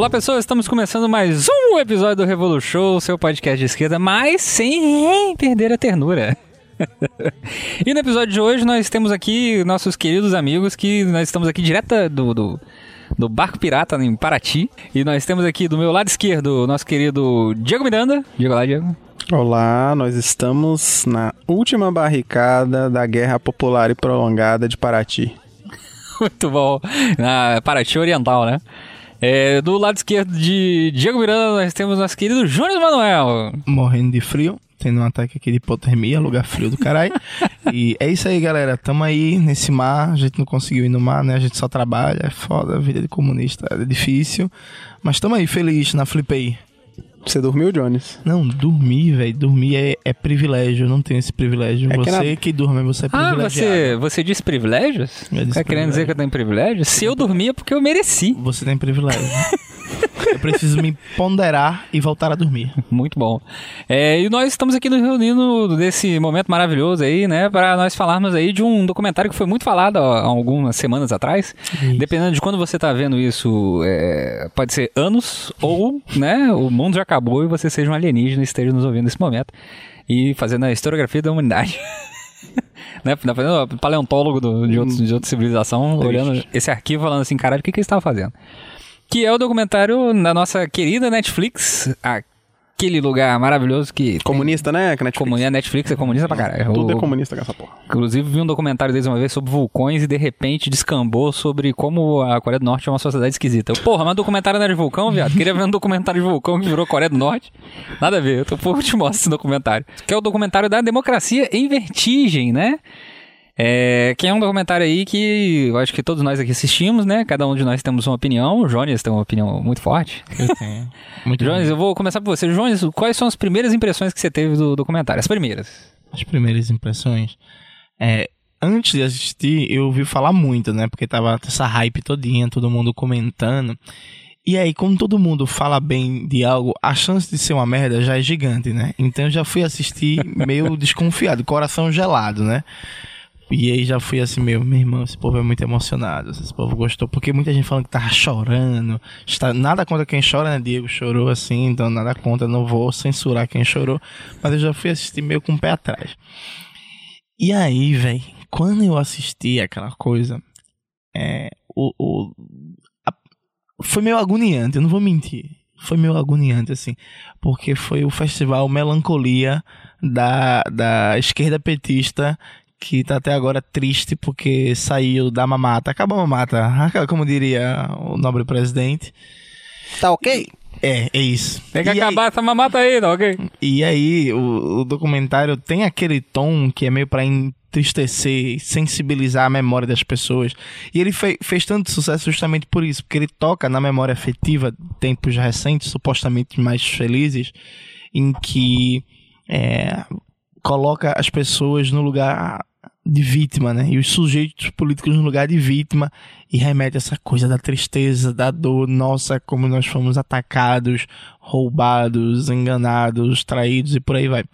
Olá pessoal, estamos começando mais um episódio do Revolution, seu podcast de esquerda, mas sem perder a ternura. e no episódio de hoje nós temos aqui nossos queridos amigos que nós estamos aqui direto do, do, do barco pirata em Paraty. E nós temos aqui do meu lado esquerdo o nosso querido Diego Miranda. Diego lá, Diego. Olá, nós estamos na última barricada da Guerra Popular e Prolongada de Paraty. Muito bom. Na Paraty Oriental, né? É, do lado esquerdo de Diego Miranda, nós temos nosso querido Júnior Manuel. Morrendo de frio, tendo um ataque aqui de hipotermia, lugar frio do caralho. e é isso aí, galera. Tamo aí nesse mar. A gente não conseguiu ir no mar, né? A gente só trabalha. É foda, a vida de comunista é difícil. Mas tamo aí, feliz na Flipei. Você dormiu, Jones? Não, dormir, velho. Dormir é, é privilégio. Eu não tenho esse privilégio. É que você na- que dorme, você é Ah, privilegiado. você, você disse privilégios? Eu disse tá querendo dizer privilégio. que eu tenho privilégios? Se eu dormia, é porque eu mereci. Você tem privilégio. eu preciso me ponderar e voltar a dormir. Muito bom. É, e nós estamos aqui nos reunindo nesse momento maravilhoso aí, né, para nós falarmos aí de um documentário que foi muito falado há algumas semanas atrás. Dependendo de quando você tá vendo isso, é, pode ser anos ou, né, o mundo já acabou e você seja um alienígena e esteja nos ouvindo nesse momento e fazendo a historiografia da humanidade. né, tá fazendo paleontólogo do- de, outros, de outra civilização, olhando esse arquivo falando assim, caralho, o que, que eles estavam fazendo? Que é o documentário da nossa querida Netflix, aquele lugar maravilhoso que. tem- Comunista, né? Que Netflix. Netflix é comunista pra caralho. Tudo O- é comunista com essa porra. Inclusive, vi um documentário deles uma vez sobre vulcões e de repente descambou sobre como a Coreia do Norte é uma sociedade esquisita. Eu, Porra, mas documentário não era de vulcão, viado? Queria ver um documentário de vulcão que virou Coreia do Norte. Nada a ver, eu tô por te mostro esse documentário. Que é o documentário da democracia em vertigem, né? É, que é um documentário aí que eu acho que todos nós aqui assistimos, né? Cada um de nós temos uma opinião. O Jones tem uma opinião muito forte. Eu tenho. Muito Jones, bem. eu vou começar por você. Jones, quais são as primeiras impressões que você teve do documentário? As primeiras. As primeiras impressões. É, antes de assistir, eu ouvi falar muito, né? Porque tava essa hype todinha, todo mundo comentando. E aí, como todo mundo fala bem de algo, a chance de ser uma merda já é gigante, né? Então eu já fui assistir meio desconfiado, coração gelado, né? E aí já fui assim, meu, meu irmão, esse povo é muito emocionado, esse povo gostou, porque muita gente falando que tava chorando, está, nada contra quem chora, né, Diego chorou assim, então nada contra, não vou censurar quem chorou, mas eu já fui assistir meio com o pé atrás. E aí, velho, quando eu assisti aquela coisa, é, o, o- a- foi meio agoniante, eu não vou mentir. Foi meio agoniante, assim, porque foi o festival Melancolia da, da esquerda petista que tá até agora triste porque saiu da mamata. Acabou a mamata, como diria o nobre presidente. Tá ok? É, é isso. Tem que E aí- acabar essa mamata aí, tá ok? e aí, o, o documentário tem aquele tom que é meio pra entristecer, sensibilizar a memória das pessoas. E ele fe- fez tanto sucesso justamente por isso, porque ele toca na memória afetiva de tempos recentes, supostamente mais felizes, em que é, coloca as pessoas no lugar de vítima, né? E os sujeitos políticos no lugar de vítima e remete essa coisa da tristeza, da dor, nossa, como nós fomos atacados, roubados, enganados, traídos e por aí vai.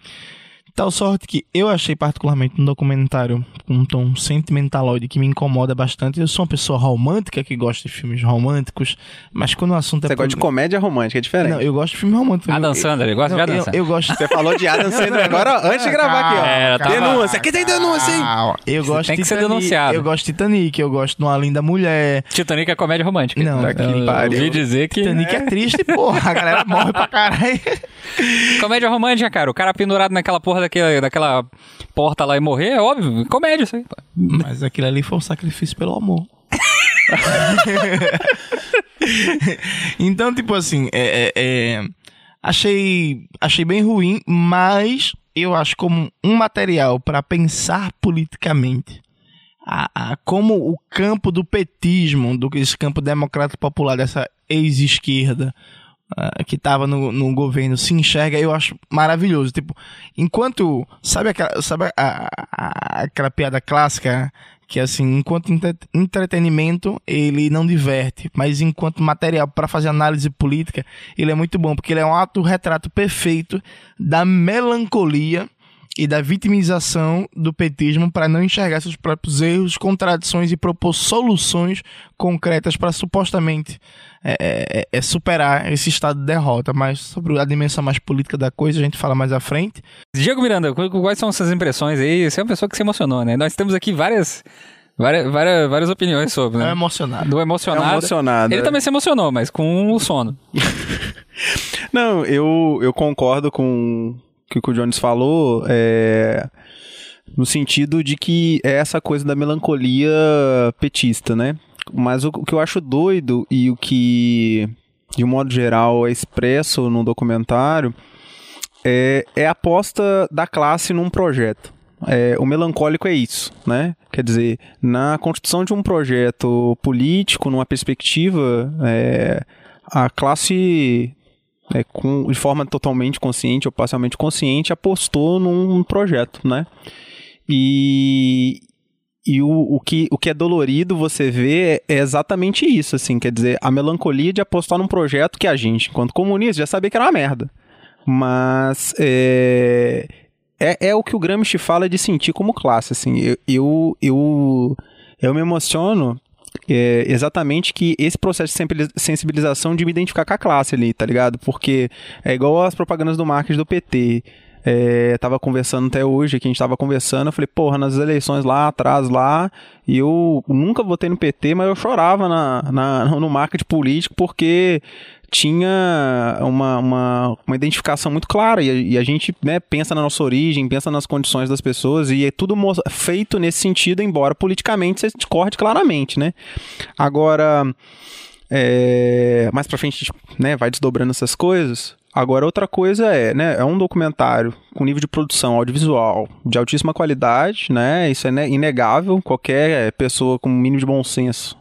Tal sorte que eu achei particularmente um documentário com um tom sentimentaloide que me incomoda bastante. Eu sou uma pessoa romântica que gosta de filmes românticos, mas quando o assunto é Você gosta de comédia romântica, é diferente. Não, eu gosto de filme romântico. Adam Eu- Sandler, ele gosta de Adam eu, Sandler. eu gosto Você falou de Adam Sandler agora, antes de gravar aqui, ó. É, tava- Denúncia, aqui tem denúncia, hein? Eu gosto Tem que de ser Titanic, denunciado. Eu gosto de Titanic, eu gosto de Uma Linda Mulher. Titanic é comédia romântica. Não, Tá aqui, eu pariu. ouvi dizer que Titanic é triste, porra. A galera morre pra caralho. comédia romântica, cara. O cara pendurado naquela porra daquela, daquela porta lá e morrer, é óbvio. Comédia isso aí. Mas aquilo ali foi um sacrifício pelo amor. então, tipo assim, é, é- é, achei, achei bem ruim, mas eu acho como um material para pensar politicamente. A, a- como o campo do petismo, do esse campo democrata popular dessa ex-esquerda ah, que estava no, no governo se enxerga, eu acho maravilhoso. Tipo, enquanto. Sabe aquela, sabe a- a- aquela piada clássica? Que assim, enquanto entre- entretenimento, ele não diverte, mas enquanto material para fazer análise política, ele é muito bom, porque ele é um autorretrato perfeito da melancolia e da vitimização do petismo para não enxergar seus próprios erros, contradições e propor soluções concretas para supostamente é, é, é, superar esse estado de derrota. Mas sobre a dimensão mais política da coisa, a gente fala mais à frente. Diego Miranda, quais são suas impressões aí? Você é uma pessoa que se emocionou, né? Nós temos aqui várias. Várias, várias, várias opiniões sobre, né? É emocionado. Do emocionado. É emocionado. Ele é. também se emocionou, mas com o sono. Não, eu, eu concordo com que o Jones falou, é, no sentido de que é essa coisa da melancolia petista, né? Mas o, o que eu acho doido e o que, de um modo geral, é expresso no documentário é, é a aposta da classe num projeto. É, o melancólico é isso, né? Quer dizer, na construção de um projeto político, numa perspectiva, é, a classe é, com, de forma totalmente consciente ou parcialmente consciente, apostou num projeto, né? E, e o, o, que, o que é dolorido você vê é exatamente isso, assim, quer dizer, a melancolia de apostar num projeto que a gente, enquanto comunista, já sabia que era uma merda. Mas é, é, é o que o Gramsci fala de sentir como classe, assim, eu, eu, eu, eu me emociono é exatamente que esse processo de sensibilização de me identificar com a classe ali, tá ligado? Porque é igual as propagandas do marketing do PT. É, tava conversando até hoje, que a gente tava conversando, eu falei, porra, nas eleições lá atrás, lá, e eu nunca votei no PT, mas eu chorava na, na, no marketing político porque tinha uma, uma, uma identificação muito clara e, e a gente né, pensa na nossa origem, pensa nas condições das pessoas e é tudo feito nesse sentido, embora politicamente você discorde claramente, né? Agora, é, mais pra frente, né, vai desdobrando essas coisas. Agora, outra coisa é, né, é um documentário com nível de produção audiovisual de altíssima qualidade, né, isso é inegável, qualquer pessoa com um mínimo de bom senso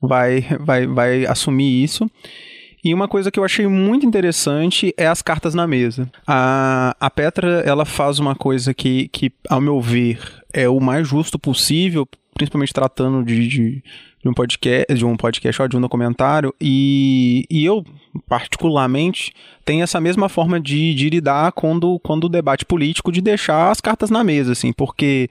vai, vai, vai assumir isso. E uma coisa que eu achei muito interessante é as cartas na mesa. A, a Petra, ela faz uma coisa que, que, ao meu ver, é o mais justo possível, principalmente tratando de, de, de um podcast, de um podcast ou de um documentário, e, e eu, particularmente, tenho essa mesma forma de, de lidar quando, quando o debate político, de deixar as cartas na mesa, assim, porque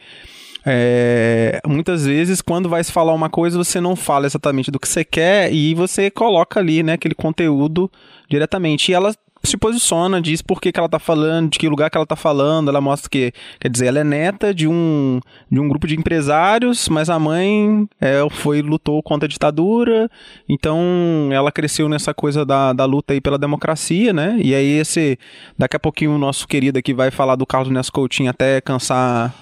é, muitas vezes, quando vai se falar uma coisa, você não fala exatamente do que você quer e você coloca ali, né, aquele conteúdo diretamente. E ela se posiciona, diz por que, que ela tá falando, de que lugar que ela tá falando, ela mostra que, quer dizer, ela é neta de um, de um grupo de empresários, mas a mãe é, foi lutou contra a ditadura, então ela cresceu nessa coisa da, da luta aí pela democracia, né? E aí esse, daqui a pouquinho o nosso querido aqui vai falar do Carlos Nesso Coutinho até cansar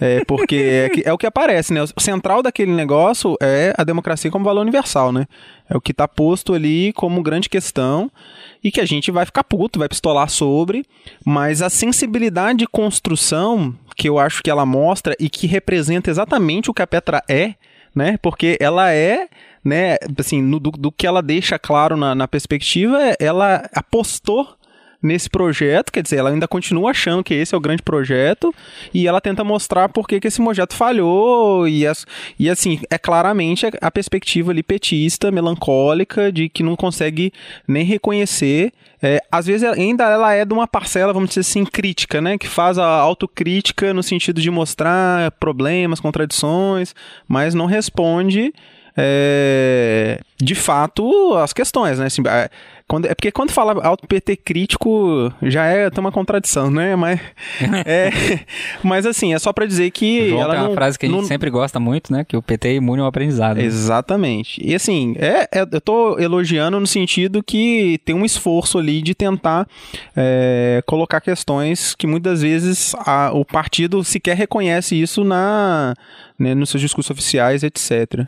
é, porque é, é, o que aparece, né? O central daquele negócio é a democracia como valor universal, né? É o que está posto ali como grande questão e que a gente vai ficar puto, vai pistolar sobre, mas a sensibilidade de construção que eu acho que ela mostra e que representa exatamente o que a Petra é, né? Porque ela é né, assim, no, do, do, que ela deixa claro na, na perspectiva, ela apostou nesse projeto, quer dizer, ela ainda continua achando que esse é o grande projeto e ela tenta mostrar por que, que esse projeto falhou e, as, e assim, é claramente a perspectiva ali petista, melancólica, de que não consegue nem reconhecer é, às vezes ainda ela é de uma parcela, vamos dizer assim, crítica, né? Que faz a autocrítica no sentido de mostrar problemas, contradições, mas não responde é, de fato as questões, né? Assim, quando, é porque quando fala auto PT crítico já é tem uma contradição, né? Mas é, mas assim é só para dizer que João ela tem uma não, frase que a gente não... sempre gosta muito, né? Que o PT é imune ao aprendizado. Né? Exatamente. E assim é, é, eu tô elogiando no sentido que tem um esforço ali de tentar é, colocar questões que muitas vezes a, o partido sequer reconhece isso na né, nos seus discursos oficiais, etc.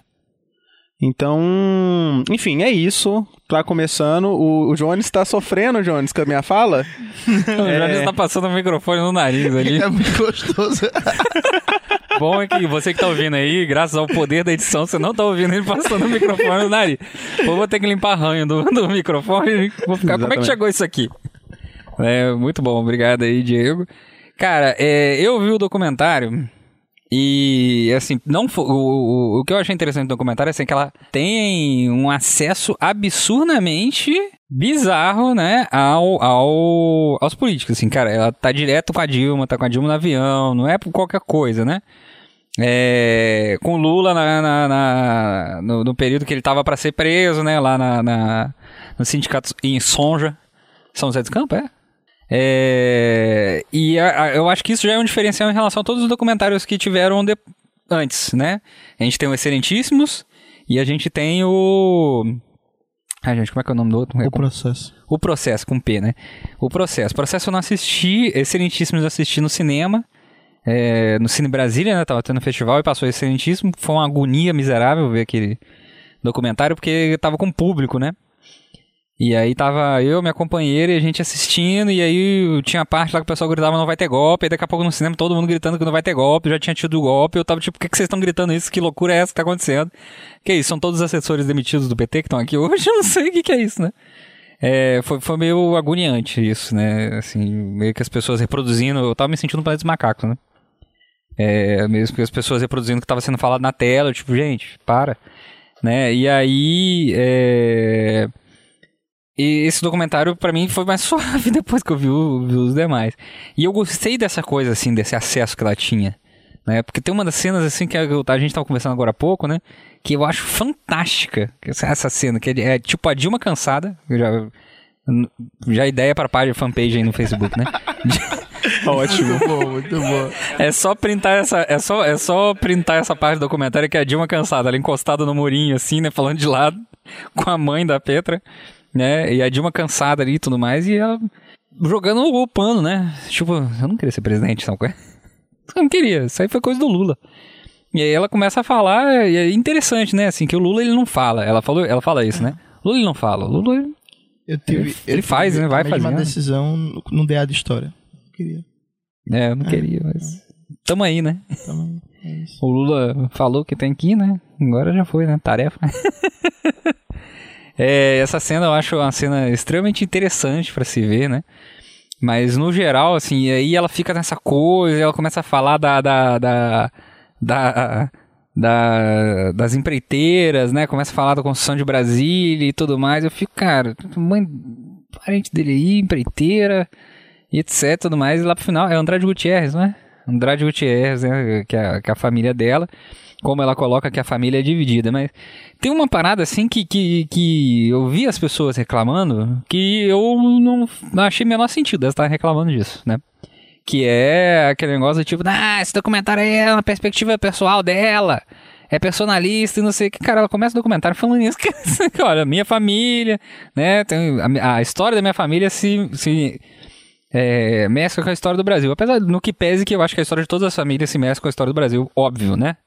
Então, enfim, é isso. Tá começando. O, o Jones tá sofrendo, Jones, com a minha fala. o é... Jones tá passando o microfone no nariz ali. É muito gostoso. Bom é que você que tá ouvindo aí, graças ao poder da edição, você não tá ouvindo ele passando o microfone no nariz. Ou vou ter que limpar ranho do, do microfone. Vou ficar, como é que chegou isso aqui? É, muito bom, obrigado aí, Diego. Cara, é, eu vi o documentário E, assim, não o, o, o que eu achei interessante no documentário é assim, que ela tem um acesso absurdamente bizarro, né, ao, ao, aos políticos, assim, cara, ela tá direto com a Dilma, tá com a Dilma no avião, não é por qualquer coisa, né? É, com Lula na, na, na no, no, período que ele tava para ser preso, né, lá na, na, no sindicato em Sonja, São José dos Campos, é? É, e a, a, eu acho que isso já é um diferencial em relação a todos os documentários que tiveram de, antes, né? A gente tem o Excelentíssimos e a gente tem o. Ai, gente, como é que é o nome do outro? O Processo. O Processo, com P, né? O Processo. O Processo eu não assisti, Excelentíssimos eu assisti no cinema. É, no Cine Brasília, né? Tava tendo festival e passou Excelentíssimo. Foi uma agonia miserável ver aquele documentário, porque tava com público, né? E aí tava eu, minha companheira e a gente assistindo, e aí tinha a parte lá que o pessoal gritava não vai ter golpe, e daqui a pouco no cinema todo mundo gritando que não vai ter golpe, já tinha tido golpe, eu tava tipo, por que, que vocês estão gritando isso? Que loucura é essa que tá acontecendo? Que isso, são todos os assessores demitidos do PT que estão aqui hoje? Eu não sei o que, que é isso, né? É, foi, foi meio agoniante isso, né? Assim, meio que as pessoas reproduzindo, eu tava me sentindo no planeta dos macacos, né? É, mesmo que as pessoas reproduzindo o que tava sendo falado na tela, eu, tipo, gente, para. Né? E aí, é e esse documentário, para mim, foi mais suave depois que eu vi, o, vi, os demais. E eu gostei dessa coisa, assim, desse acesso que ela tinha. Né? Porque tem uma das cenas, assim, que a, gente tava conversando agora há pouco, né? Que eu acho fantástica. Essa cena, que é, é tipo a Dilma cansada. Já, já ideia pra página, fanpage aí no Facebook, né? Ótimo. muito bom, muito bom. É só printar essa, é só, é só printar essa parte do documentário que é a Dilma cansada, ela encostada no murinho, assim, né? Falando de lado com a mãe da Petra né? E a Dilma cansada ali e tudo mais, e ela jogando o pano, né? Tipo, eu não queria ser presidente, sabe? Eu não queria, isso aí foi coisa do Lula. E aí ela começa a falar, e é interessante, né? Assim, que o Lula ele não fala. Ela falou, ela fala isso, né? Lula ele não fala. Lula eu tive, ele, ele faz, né? Vai fazer. uma decisão no DA de história. Não queria. É, eu não é, queria, mas. Tamo aí, né? Tamo aí. É o Lula falou que tem que ir, né? Agora já foi, né? Tarefa. É, essa cena eu acho uma cena extremamente interessante para se ver, né? Mas no geral, assim, aí ela fica nessa coisa, ela começa a falar da, da, da, da, da, das empreiteiras, né? Começa a falar da construção de Brasília e tudo mais. Eu fico, cara, mãe, parente dele aí, empreiteira e etc, tudo mais. E lá pro final é Andrade Gutierrez, não é? Andrade Gutierrez, né? Que é, que é a família dela como ela coloca que a família é dividida, mas tem uma parada assim que, que, que eu vi as pessoas reclamando que eu não, achei menor sentido elas estarem reclamando disso, né? Que é aquele negócio tipo, ah, esse documentário é uma perspectiva pessoal dela, é personalista e não sei o que. Cara, ela começa o documentário falando isso, que, olha, minha família, né? Tem, a, a história da minha família se, se é, mescla com a história do Brasil. Apesar no que pese que eu acho que a história de todas as famílias se mescla com a história do Brasil, óbvio, né?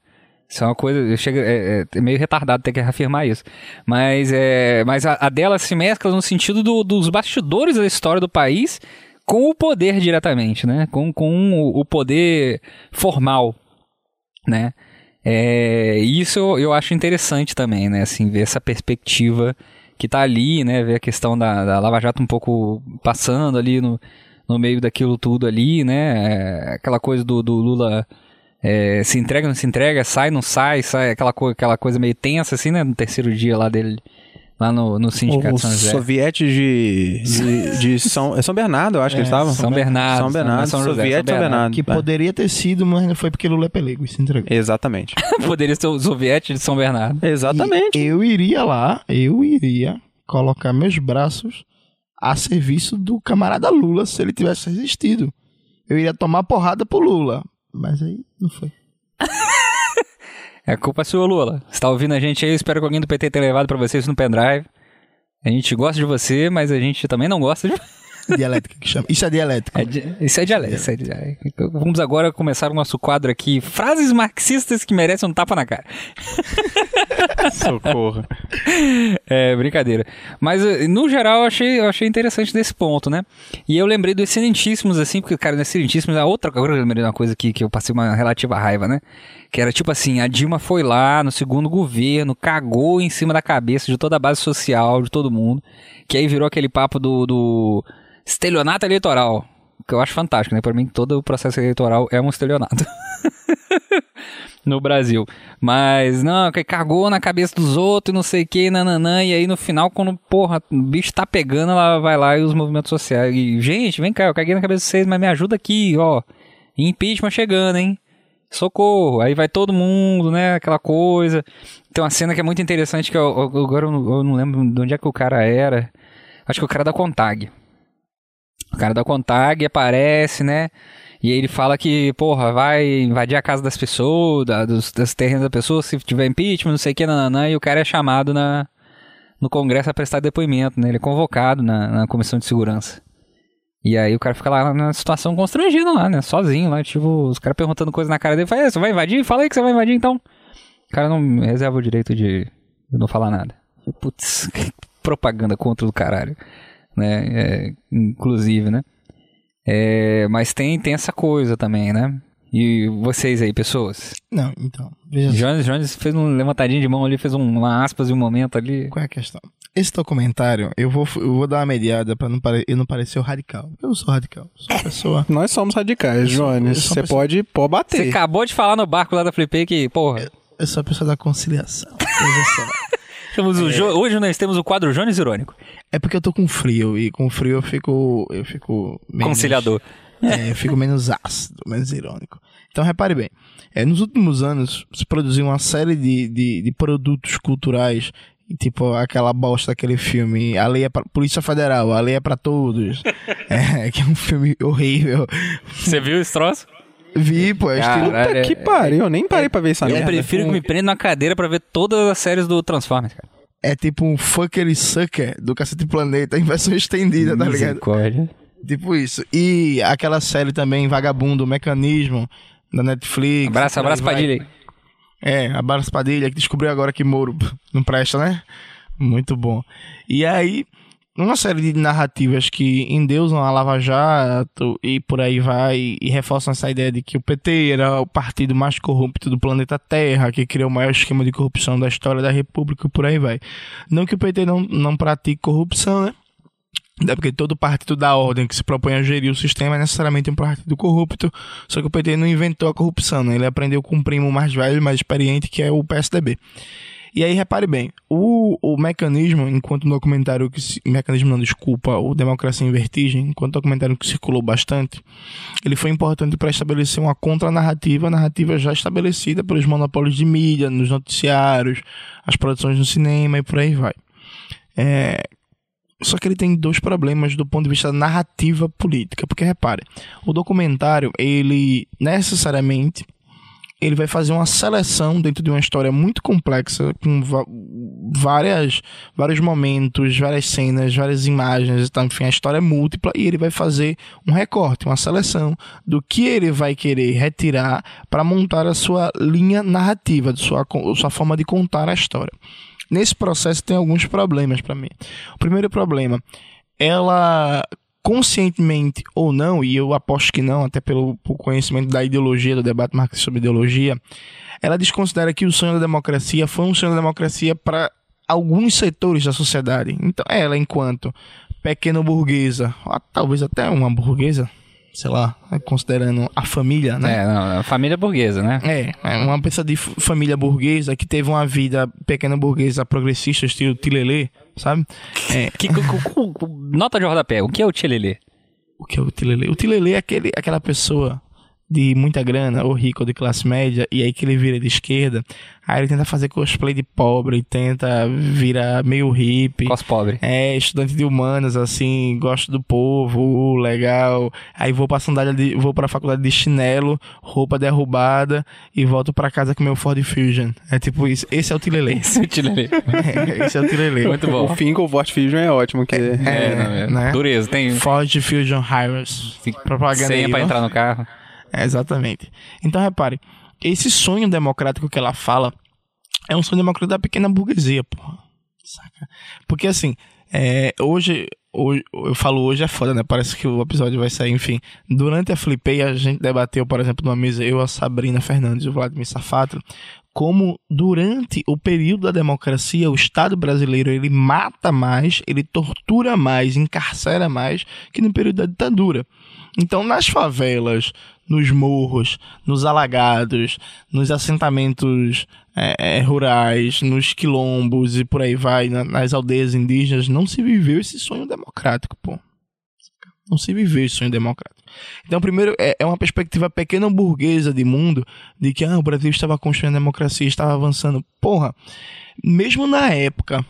Isso é uma coisa, chega, é, é, meio retardado ter que reafirmar isso. Mas, é, mas a, a dela se mescla no sentido do, dos bastidores da história do país com o poder diretamente, né? Com, com o, o poder formal, né? É, isso eu, eu acho interessante também, né? Assim, ver essa perspectiva que tá ali, né? Ver a questão da, da Lava Jato um pouco passando ali no, no meio daquilo tudo ali, né? É, aquela coisa do, do Lula é, se entrega, não se entrega, sai, não sai, sai aquela, co aquela coisa meio tensa, assim, né? No terceiro dia lá dele, lá no, no Sindicato de São José. Sovietes de, de, de São, é São Bernardo, eu acho é, que eles estavam. São Bernardo. São Bernardo, São, São José, São Bernardo. São Bernardo. Que é. poderia ter sido, mas não foi porque Lula é pelego e se entregou. Exatamente. poderia ser o Soviete de São Bernardo. Exatamente. E eu iria lá, eu iria colocar meus braços a serviço do camarada Lula se ele tivesse resistido. Eu iria tomar porrada pro Lula. Mas aí não foi. é culpa sua, Lula. Você tá ouvindo a gente aí? Espero que alguém do PT tenha levado para vocês no pendrive. A gente gosta de você, mas a gente também não gosta de Dialética que chama. Isso é dialética. É di... Isso é dialética. Isso é dialética. Então, vamos agora começar o nosso quadro aqui. Frases marxistas que merecem um tapa na cara. Socorro. É, brincadeira. Mas, no geral, eu achei, eu achei interessante desse ponto, né? E eu lembrei do Excelentíssimos, assim, porque, cara, no Excelentíssimos, a outra, agora eu lembrei de uma coisa que, que eu passei uma relativa raiva, né? Que era tipo assim, a Dilma foi lá no segundo governo, cagou em cima da cabeça de toda a base social, de todo mundo. Que aí virou aquele papo do, do estelionato eleitoral. Que eu acho fantástico, né? Pra mim, todo o processo eleitoral é um estelionato. no Brasil. Mas, não, que cagou na cabeça dos outros e não sei o que, nananã. E aí no final, quando, porra, o bicho tá pegando, ela vai lá e os movimentos sociais. E, gente, vem cá, eu caguei na cabeça de vocês, mas me ajuda aqui, ó. Impeachment chegando, hein? Socorro! Aí vai todo mundo, né? Aquela coisa. Tem uma cena que é muito interessante, que eu, agora eu não, eu não lembro de onde é que o cara era. Acho que o cara da Contag. O cara da Contag aparece, né? E ele fala que, porra, vai invadir a casa das pessoas, da, dos, das terrenos da pessoa, se tiver impeachment, não sei o que, nananã, e o cara é chamado na, no Congresso a prestar depoimento, né? Ele é convocado na, na Comissão de Segurança. E aí o cara fica lá na situação constrangida lá, né? Sozinho lá, tipo, os caras perguntando coisa na cara dele. Fala, "É, você vai invadir? Fala aí que você vai invadir então. O cara não reserva o direito de, não falar nada. Putz, que propaganda contra o caralho. Né? É, inclusive, né? É, mas tem, tem essa coisa também, né? E vocês aí, pessoas? Não, então, veja. Jones, Jones fez um levantadinho de mão ali, fez um, uma aspas e um momento ali. Qual é a questão? Esse documentário, eu vou, eu vou dar uma mediada pra não, pare, eu não parecer o radical. Eu sou radical. Sou uma pessoa. Nós somos radicais, Jones. eu Você pessoa- pode, Você bater. acabou de falar no barco lá da Flipei que, porra, Eu sou a pessoa da conciliação. Veja só. temos o Jo- hoje nós temos o quadro Jones Irônico. É porque eu tô com frio e com frio eu fico. Eu fico. menos- Conciliador. É, eu fico menos ácido, menos irônico. Então repare bem. É, nos últimos anos se produziu uma série de, de, de produtos culturais. Tipo aquela bosta daquele filme, A Lei é pra, Polícia Federal, A Lei é pra Todos. é, que é um filme horrível. Você viu esse troço? Vi, pô, é estilo. Puta é- que pariu, eu nem parei pra ver essa Eu merda. prefiro que me prenda na cadeira pra ver todas as séries do Transformers, cara. É tipo um fucker sucker do Cacete Planeta em versão estendida, tá ligado? Tipo isso. E aquela série também, Vagabundo, Mecanismo, da Netflix. Abraço, abraço, vai. Padilha É, abraço Padilha, que descobriu agora que Moro não presta, né? Muito bom. E aí, uma série de narrativas que endeusam a Lava Jato e por aí vai, e reforçam essa ideia de que o PT era o partido mais corrupto do planeta Terra, que criou o maior esquema de corrupção da história da República e por aí vai. Não que o PT não, não pratique corrupção, né? Até porque todo partido da ordem que se propõe a gerir o sistema é necessariamente um partido corrupto, só que o PT não inventou a corrupção, né? Ele aprendeu com um primo mais velho, mais experiente, que é o PSDB. E aí, repare bem, o, o mecanismo, enquanto um documentário que... se- Mecanismo não, desculpa, o Democracia em Vertigem, enquanto documentário que circulou bastante, ele foi importante para estabelecer uma contranarrativa, narrativa já estabelecida pelos monopólios de mídia, nos noticiários, as produções no cinema e por aí vai. É, só que ele tem dois problemas do ponto de vista da narrativa política. Porque, repare, o documentário, ele necessariamente ele vai fazer uma seleção dentro de uma história muito complexa, com várias, vários momentos, várias cenas, várias imagens, tá? enfim, a história é múltipla e ele vai fazer um recorte, uma seleção do que ele vai querer retirar para montar a sua linha narrativa, sua, sua forma de contar a história. Nesse processo tem alguns problemas para mim. O primeiro problema, ela conscientemente ou não, e eu aposto que não, até pelo, pelo conhecimento da ideologia, do debate marxista sobre ideologia, ela desconsidera que o sonho da democracia foi um sonho da democracia para alguns setores da sociedade. Então, ela, enquanto pequeno burguesa, talvez até uma burguesa, sei lá, considerando a família, né? É, não, a família burguesa, né? É, é uma pessoa de família burguesa que teve uma vida pequena burguesa progressista, estilo Tilelê, sabe? É, Que, cu- cu- nota de rodapé, o que é o Tchelelê? o que é o Tilelê? O Tilelê é aquele, aquela pessoa de muita grana, ou rico, ou de classe média, e aí que ele vira de esquerda, aí ele tenta fazer cosplay de pobre, tenta virar meio hippie. Cos pobre. É, estudante de humanas, assim, gosto do povo, uh, legal. Aí vou pra sandália de, vou pra faculdade de chinelo, roupa derrubada e volto pra casa com meu Ford Fusion. É tipo isso. Esse é o Tilelê. Esse é o Tchelelê. É, Esse é o Tilelê. Muito bom. O fim com o Fort Fusion é ótimo, que É, não, é. né? Dureza, tem Ford Fusion Hyros. Propaganda senha aí, pra ó. entrar no carro. É, exatamente. Então, repare, esse sonho democrático que ela fala é um sonho democrático da pequena burguesia, porra. Saca? Porque, assim, é, hoje, hoje, eu falo hoje é foda, né? Parece que o episódio vai sair, enfim. Durante a Flipei, a gente debateu, por exemplo, numa mesa, eu, a Sabrina Fernandes e o Vladimir Safato, como durante o período da democracia, o Estado brasileiro, ele mata mais, ele tortura mais, encarcera mais que no período da ditadura. Então, nas favelas, nos morros, nos alagados, nos assentamentos é, é, rurais, nos quilombos e por aí vai, na, nas aldeias indígenas, não se viveu esse sonho democrático, pô. Não se viveu esse sonho democrático. Então, primeiro, é, é uma perspectiva pequena burguesa de mundo, de que ah, o Brasil estava construindo a democracia, estava avançando. Porra, mesmo na época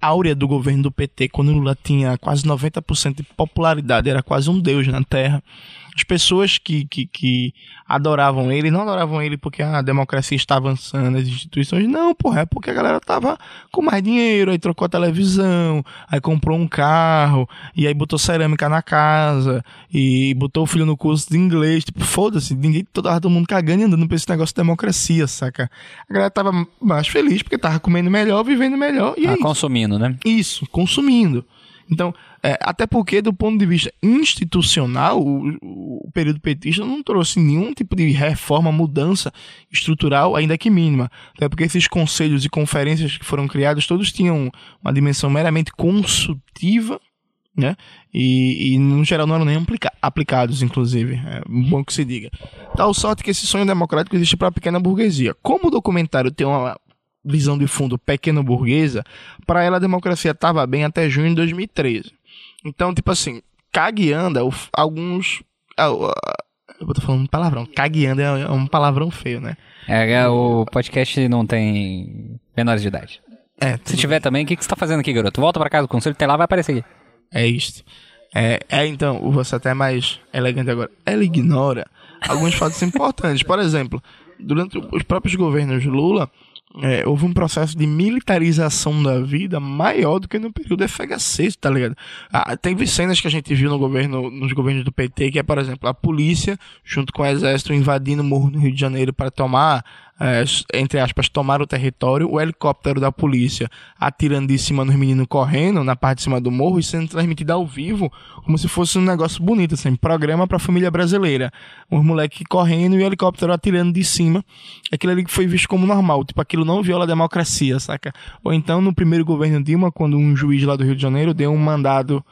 áurea do governo do PT, quando Lula tinha quase 90% de popularidade, era quase um deus na Terra as pessoas que, que, que adoravam ele, não adoravam ele porque a democracia está avançando, as instituições, não, porra, é porque a galera tava com mais dinheiro, aí trocou a televisão, aí comprou um carro, e aí botou cerâmica na casa, e botou o filho no curso de inglês, tipo, foda-se, ninguém, todo, todo mundo cagando e andando pra esse negócio de democracia, saca? A galera tava mais feliz porque tava comendo melhor, vivendo melhor, e ah, é consumindo, né? Isso, consumindo. Então, é, até porque, do ponto de vista institucional, o, o, período petista não trouxe nenhum tipo de reforma, mudança estrutural, ainda que mínima. Até porque esses conselhos e conferências que foram criados, todos tinham uma dimensão meramente consultiva, né? E, e no geral não eram nem aplica aplicados, inclusive. É bom que se diga. Tal sorte que esse sonho democrático existe para a pequena burguesia. Como o documentário tem uma visão de fundo pequeno burguesa, para ela a democracia estava bem até junho de 2013. Então, tipo assim, cagueanda, alguns. Eu tô falando palavrão. Cagueanda é um palavrão feio, né? É, é, o podcast não tem menores de idade. É, Se tiver também, o que, que você tá fazendo aqui, garoto? Volta pra casa, o conselho tem lá, vai aparecer aqui. É isto. É, é então, você até mais elegante agora. Ela ignora alguns fatos importantes. Por exemplo, durante os próprios governos Lula, é, houve um processo de militarização da vida maior do que no período FHC, tá ligado? Ah, teve cenas que a gente viu no governo, nos governos do PT, que é, por exemplo, a polícia, junto com o exército, invadindo o morro no Rio de Janeiro para tomar é, entre aspas, tomar o território, o helicóptero da polícia atirando de cima nos meninos correndo, na parte de cima do morro, e sendo transmitido ao vivo, como se fosse um negócio bonito, assim, programa pra família brasileira. Os moleques correndo e o helicóptero atirando de cima. Aquilo ali foi visto como normal, tipo, aquilo não viola a democracia, saca? Ou então, no primeiro governo Dilma, quando um juiz lá do Rio de Janeiro deu um mandado.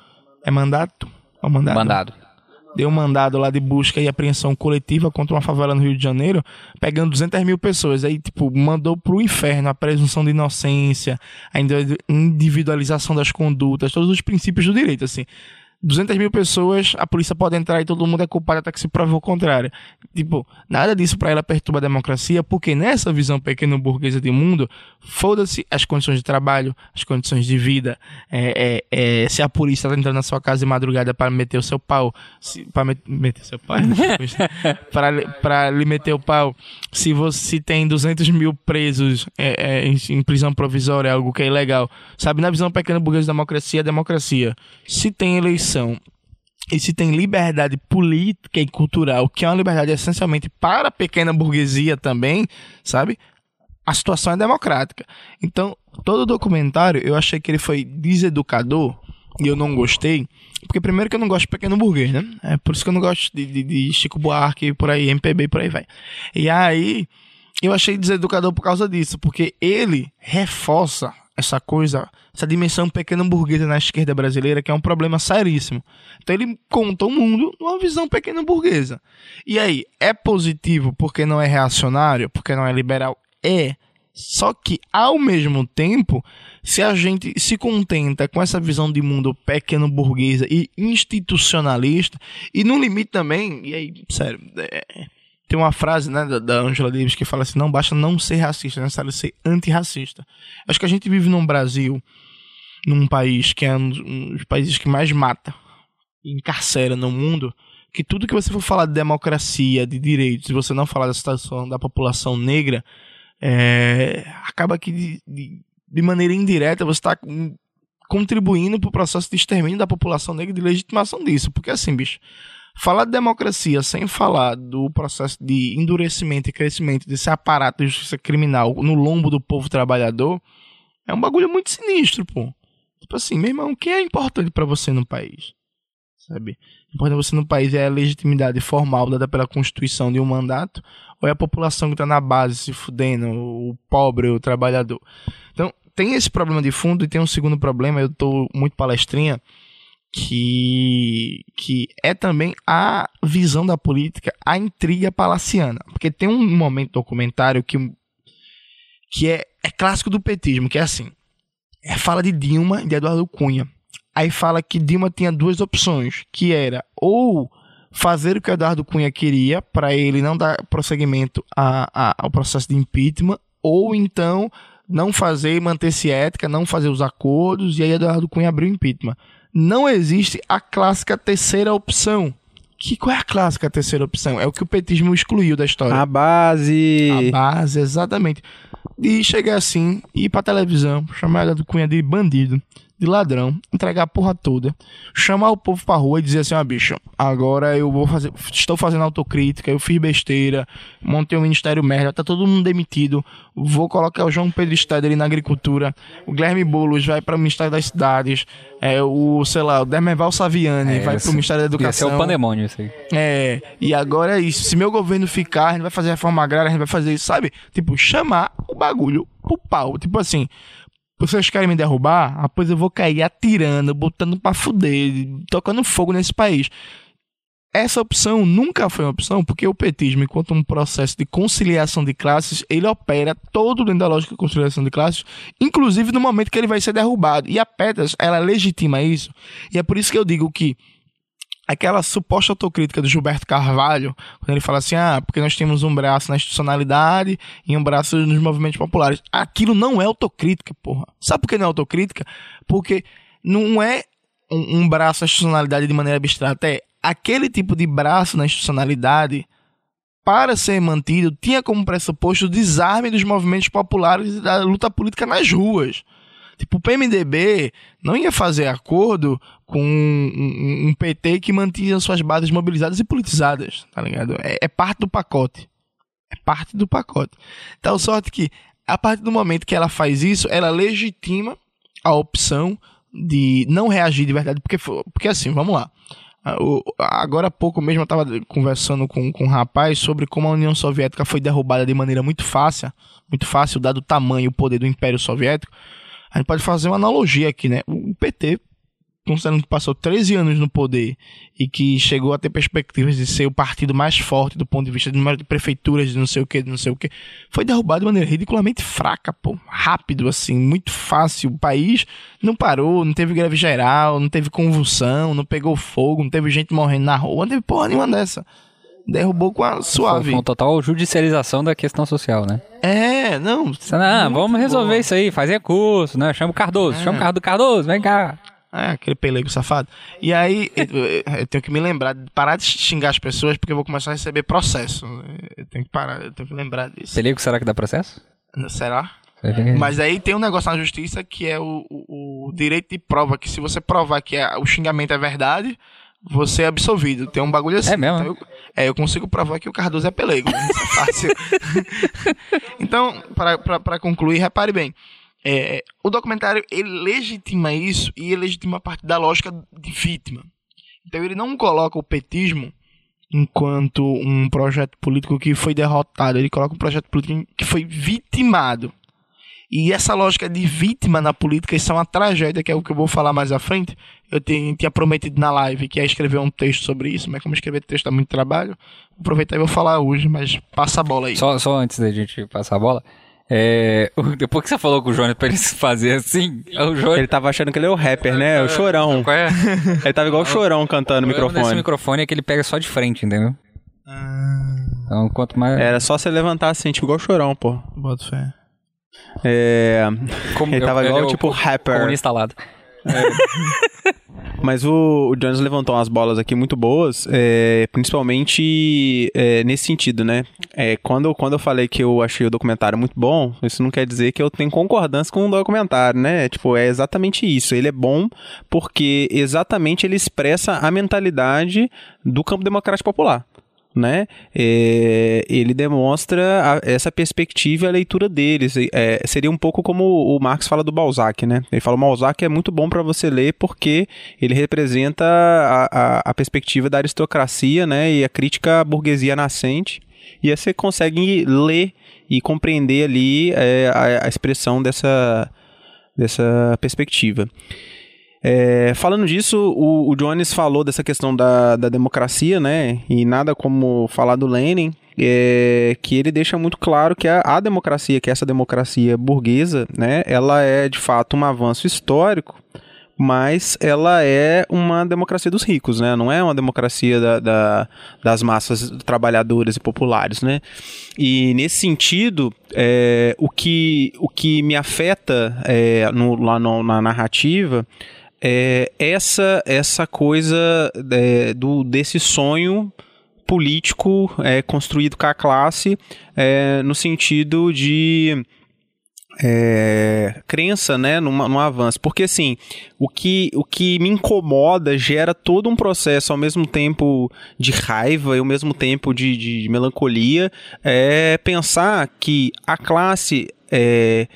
É mandato? É mandado. Mandado deu um mandado lá de busca e apreensão coletiva contra uma favela no Rio de Janeiro, pegando 200 mil pessoas. Aí, tipo, mandou pro inferno a presunção de inocência, a individualização das condutas, todos os princípios do direito, assim. 200 mil pessoas, a polícia pode entrar e todo mundo é culpado até que se prove o contrário. Tipo, nada disso para ela perturba a democracia, porque nessa visão pequeno burguesa de mundo, foda-se as condições de trabalho, as condições de vida. É, é, é, se a polícia tá entrando na sua casa de madrugada para meter o seu pau, para met, meter seu pau, para lhe meter o pau, se você tem 200 mil presos é, é, em, em, prisão provisória, algo que é ilegal. Sabe, na visão pequeno burguesa da democracia, é democracia. Se tem eleição e se tem liberdade política e cultural, que é uma liberdade essencialmente para a pequena burguesia também, sabe? A situação é democrática. Então, todo documentário, eu achei que ele foi deseducador e eu não gostei. Porque primeiro que eu não gosto de pequeno burguês, né? É por isso que eu não gosto de, de, de Chico Buarque por aí, MPB por aí vai. E aí, eu achei deseducador por causa disso, porque ele reforça essa coisa, essa dimensão pequena burguesa na esquerda brasileira, que é um problema seríssimo. Então ele conta o mundo numa visão pequena burguesa. E aí, é positivo porque não é reacionário, porque não é liberal? É. Só que, ao mesmo tempo, se a gente se contenta com essa visão de mundo pequeno burguesa e institucionalista, e no limite também, e aí, sério, é, tem uma frase né, da Angela Davis que fala assim: não basta não ser racista, é necessário ser antirracista. Acho que a gente vive num Brasil, num país que é um dos países que mais mata e encarcera no mundo, que tudo que você for falar de democracia, de direitos, se você não falar da situação da população negra, é, acaba que de, de, de maneira indireta você está contribuindo para o processo de extermínio da população negra e de legitimação disso. Porque assim, bicho, Falar de democracia sem falar do processo de endurecimento e crescimento desse aparato de justiça criminal no lombo do povo trabalhador é um bagulho muito sinistro, pô. Tipo assim, meu irmão, o que é importante para você no país? Sabe? Importante você no país é a legitimidade formal dada pela Constituição de um mandato ou é a população que está na base se fudendo, o pobre, o trabalhador. Então, tem esse problema de fundo e tem um segundo problema, eu tô muito palestrinha, que, que é também a visão da política, a intriga palaciana. Porque tem um momento documentário que, que é, é clássico do petismo, que é assim. É fala de Dilma e de Eduardo Cunha. Aí fala que Dilma tinha duas opções, que era ou fazer o que Eduardo Cunha queria para ele não dar prosseguimento a, a, ao processo de impeachment, ou então não fazer e manter-se ética, não fazer os acordos, e aí Eduardo Cunha abriu o impeachment. Não existe a clássica terceira opção. Que, qual é a clássica terceira opção? É o que o petismo excluiu da história. A base. A base, exatamente. De chegar assim, ir pra televisão, chamar Eduardo Cunha de bandido, de ladrão, entregar a porra toda, chamar o povo pra rua e dizer assim, ó, ah, bicho, agora eu vou fazer, estou fazendo autocrítica, eu fiz besteira, montei um ministério merda, tá todo mundo demitido, vou colocar o João Pedro Steder na agricultura, o Guilherme Boulos vai para o Ministério das Cidades, é, o, sei lá, o Dermeval Saviani é, vai para o Ministério da Educação. Esse é o pandemônio, isso aí. É, e agora é isso, se meu governo ficar, a gente vai fazer reforma agrária, a gente vai fazer isso, sabe? Tipo, chamar o bagulho pro pau, tipo assim vocês querem me derrubar? Ah, pois eu vou cair atirando, botando pra fuder, tocando fogo nesse país. Essa opção nunca foi uma opção, porque o petismo, enquanto um processo de conciliação de classes, ele opera todo dentro da lógica de conciliação de classes, inclusive no momento que ele vai ser derrubado. E a Petras, ela legitima isso. E é por isso que eu digo que aquela suposta autocrítica do Gilberto Carvalho, quando ele fala assim, ah, porque nós temos um braço na institucionalidade e um braço nos movimentos populares. Aquilo não é autocrítica, porra. Sabe por que não é autocrítica? Porque não é um, um braço na institucionalidade de maneira abstrata, é aquele tipo de braço na institucionalidade para ser mantido, tinha como pressuposto o desarme dos movimentos populares e da luta política nas ruas. Tipo, o PMDB não ia fazer acordo com um, um, um PT que mantinha suas bases mobilizadas e politizadas, tá ligado? É, é, parte do pacote. É parte do pacote. Tal sorte que, a partir do momento que ela faz isso, ela legitima a opção de não reagir de verdade, porque, porque assim, vamos lá. Agora há pouco mesmo eu estava conversando com, com um rapaz sobre como a União Soviética foi derrubada de maneira muito fácil, muito fácil, dado o tamanho e o poder do Império Soviético. A gente pode fazer uma analogia aqui, né? O PT, considerando que passou 13 anos no poder e que chegou a ter perspectivas de ser o partido mais forte do ponto de vista de número de prefeituras, de não sei o que, de não sei o que, foi derrubado de maneira ridiculamente fraca, pô. Rápido, assim, muito fácil. O país não parou, não teve greve geral, não teve convulsão, não pegou fogo, não teve gente morrendo na rua, não teve porra nenhuma dessa derrubou com a suave. Foi uma total judicialização da questão social, né? É, não. Não, vamos resolver isso aí, fazer curso, né? Chama o Cardoso, é. chama o Cardoso, Cardoso, vem cá. É, aquele pelego safado. E aí, eu, eu, tenho que me lembrar de parar de xingar as pessoas porque eu vou começar a receber processo. Eu tenho que parar, eu tenho que lembrar disso. Pelego, será que dá processo? Será? Mas aí tem um negócio na justiça que é o, o, o direito de prova, que se você provar que é, o xingamento é verdade, você é absolvido. Tem um bagulho assim. É mesmo? Então, eu, é, eu consigo provar que o Cardoso é pelego. Né? Isso é fácil. então, para concluir, repare bem. É, o documentário ele legitima isso e ele legitima a parte da lógica de vítima. Então ele não coloca o petismo enquanto um projeto político que foi derrotado, ele coloca um projeto político que foi vitimado. E essa lógica de vítima na política, isso é uma tragédia, que é o que eu vou falar mais à frente. Eu tinha, prometido na live que ia escrever um texto sobre isso, mas como escrever texto dá muito trabalho, aproveitar e vou falar hoje, mas passa a bola aí. Só, só antes da gente passar a bola, é, depois que você falou com o Johnny pra ele fazer assim, é o Johnny... Ele tava achando que ele é o rapper, né? O chorão. Qual é? Ele tava igual o chorão cantando no microfone. Esse microfone é que ele pega só de frente, entendeu? Ah. Então, quanto mais. Era só você levantar assim, tipo igual o chorão, pô. Bota fé. É... Como, ele tava eu, igual, eu, tipo, rapper. instalado. É. Mas o, o Jones levantou umas bolas aqui muito boas, é, principalmente é, nesse sentido, né? É, quando, quando eu falei que eu achei o documentário muito bom, isso não quer dizer que eu tenho concordância com o documentário, né? Tipo, é exatamente isso. Ele é bom porque exatamente ele expressa a mentalidade do campo democrático popular né? É, ele demonstra a, essa perspectiva e a leitura deles. É, seria um pouco como o Marx fala do Balzac, né? Ele fala o Balzac é muito bom para você ler porque ele representa a, a, a, perspectiva da aristocracia, né? E a crítica à burguesia nascente. E aí você consegue ler e compreender ali é, a, expressão dessa, dessa perspectiva. É, falando disso, o, o, Jones falou dessa questão da, da democracia, né? E nada como falar do Lenin, é, que ele deixa muito claro que a, a, democracia, que essa democracia burguesa, né? Ela é de fato um avanço histórico, mas ela é uma democracia dos ricos, né? Não é uma democracia da, da, das massas trabalhadoras e populares, né? E nesse sentido, é, o, que, o que me afeta é, no, lá no, na narrativa é essa essa coisa é, do desse sonho político é, construído com a classe é, no sentido de é, crença né, numa, num avanço. Porque assim, o que, o que me incomoda gera todo um processo ao mesmo tempo de raiva e ao mesmo tempo de, de melancolia. É pensar que a classe é,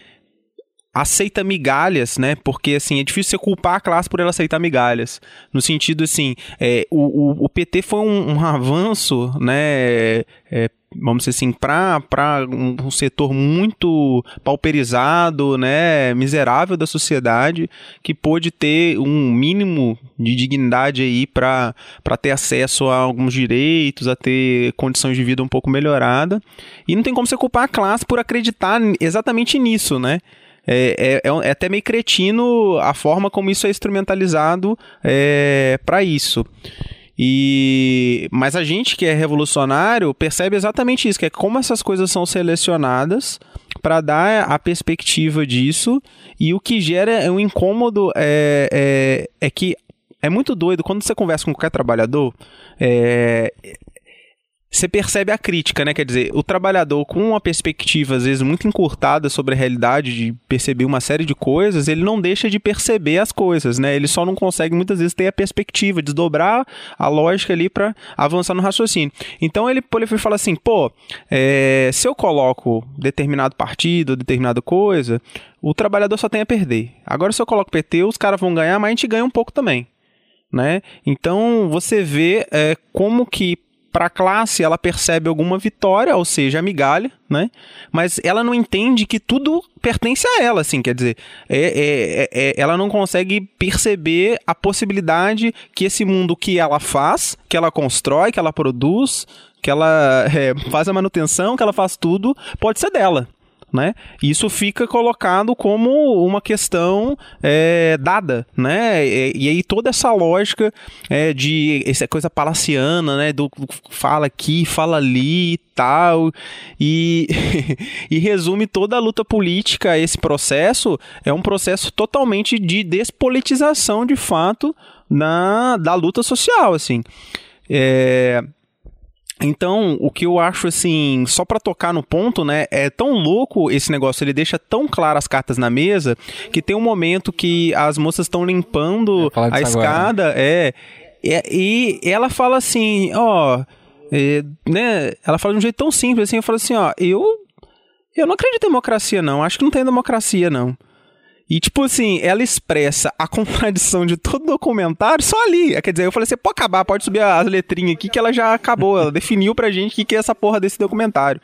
aceita migalhas, né? Porque assim, é difícil você culpar a classe por ela aceitar migalhas. No sentido assim, é, o, o, o PT foi um, um avanço, né? É, vamos dizer assim, para um, um setor muito pauperizado, né, miserável da sociedade, que pôde ter um mínimo de dignidade aí para ter acesso a alguns direitos, a ter condições de vida um pouco melhorada. E não tem como você culpar a classe por acreditar exatamente nisso, né? É, é, é, até meio cretino a forma como isso é instrumentalizado é, para isso. E mas a gente que é revolucionário percebe exatamente isso, que é como essas coisas são selecionadas para dar a perspectiva disso e o que gera um incômodo é, é, é que é muito doido quando você conversa com qualquer trabalhador. É, você percebe a crítica, né? Quer dizer, o trabalhador com uma perspectiva, às vezes, muito encurtada sobre a realidade, de perceber uma série de coisas, ele não deixa de perceber as coisas, né? Ele só não consegue, muitas vezes, ter a perspectiva, desdobrar a lógica ali para avançar no raciocínio. Então, ele, ele fala assim, pô, é, se eu coloco determinado partido, determinada coisa, o trabalhador só tem a perder. Agora, se eu coloco PT, os caras vão ganhar, mas a gente ganha um pouco também. Né? Então você vê é, como que para a classe, ela percebe alguma vitória, ou seja, a migalha, né? Mas ela não entende que tudo pertence a ela, assim, quer dizer, é, é, é, é, ela não consegue perceber a possibilidade que esse mundo que ela faz, que ela constrói, que ela produz, que ela é, faz a manutenção, que ela faz tudo, pode ser dela né? Isso fica colocado como uma questão é, dada, né? E, e, aí toda essa lógica é, de essa coisa palaciana, né? Do, fala aqui, fala ali e tal, e, e resume toda a luta política. Esse processo é um processo totalmente de despolitização, de fato, na, da luta social, assim. É, então, o que eu acho assim, só para tocar no ponto, né, é tão louco esse negócio, ele deixa tão claras as cartas na mesa, que tem um momento que as moças estão limpando a escada, é, é, e ela fala assim, ó, é, né, ela fala de um jeito tão simples assim, eu falo assim, ó, eu eu não acredito em democracia não, acho que não tem democracia não. E, tipo assim, ela expressa a contradição de todo documentário só ali. Quer dizer, eu falei, você pode acabar, pode subir as letrinhas aqui que ela já acabou. Ela definiu pra gente o que, que é essa porra desse documentário.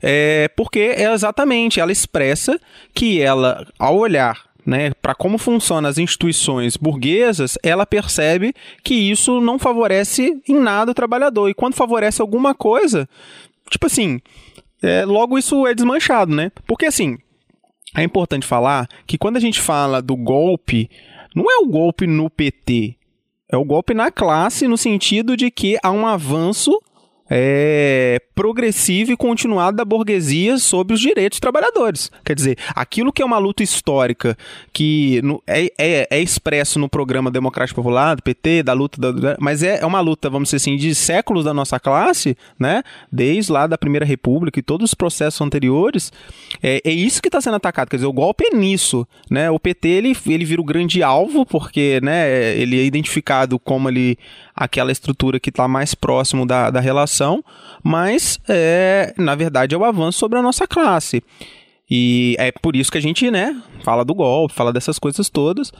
É, porque é exatamente, ela expressa que ela, ao olhar né, para como funcionam as instituições burguesas, ela percebe que isso não favorece em nada o trabalhador. E quando favorece alguma coisa, tipo assim, é, logo isso é desmanchado, né? Porque assim, é importante falar que quando a gente fala do golpe, não é o golpe no PT, é o golpe na classe no sentido de que há um avanço é, progressivo e continuado da burguesia sobre os direitos dos trabalhadores. Quer dizer, aquilo que é uma luta histórica que no, é, é, é, expresso no programa Democrático Popular, do PT, da luta, da, mas é, é uma luta, vamos dizer assim, de séculos da nossa classe, né? desde lá da Primeira República e todos os processos anteriores, é, é isso que está sendo atacado. Quer dizer, o golpe é nisso. Né? O PT ele, ele vira o grande alvo, porque né, ele é identificado como ali aquela estrutura que está mais próximo da, da relação, mas é, na verdade é o avanço sobre a nossa classe. E é por isso que a gente, né, fala do golpe, fala dessas coisas todas.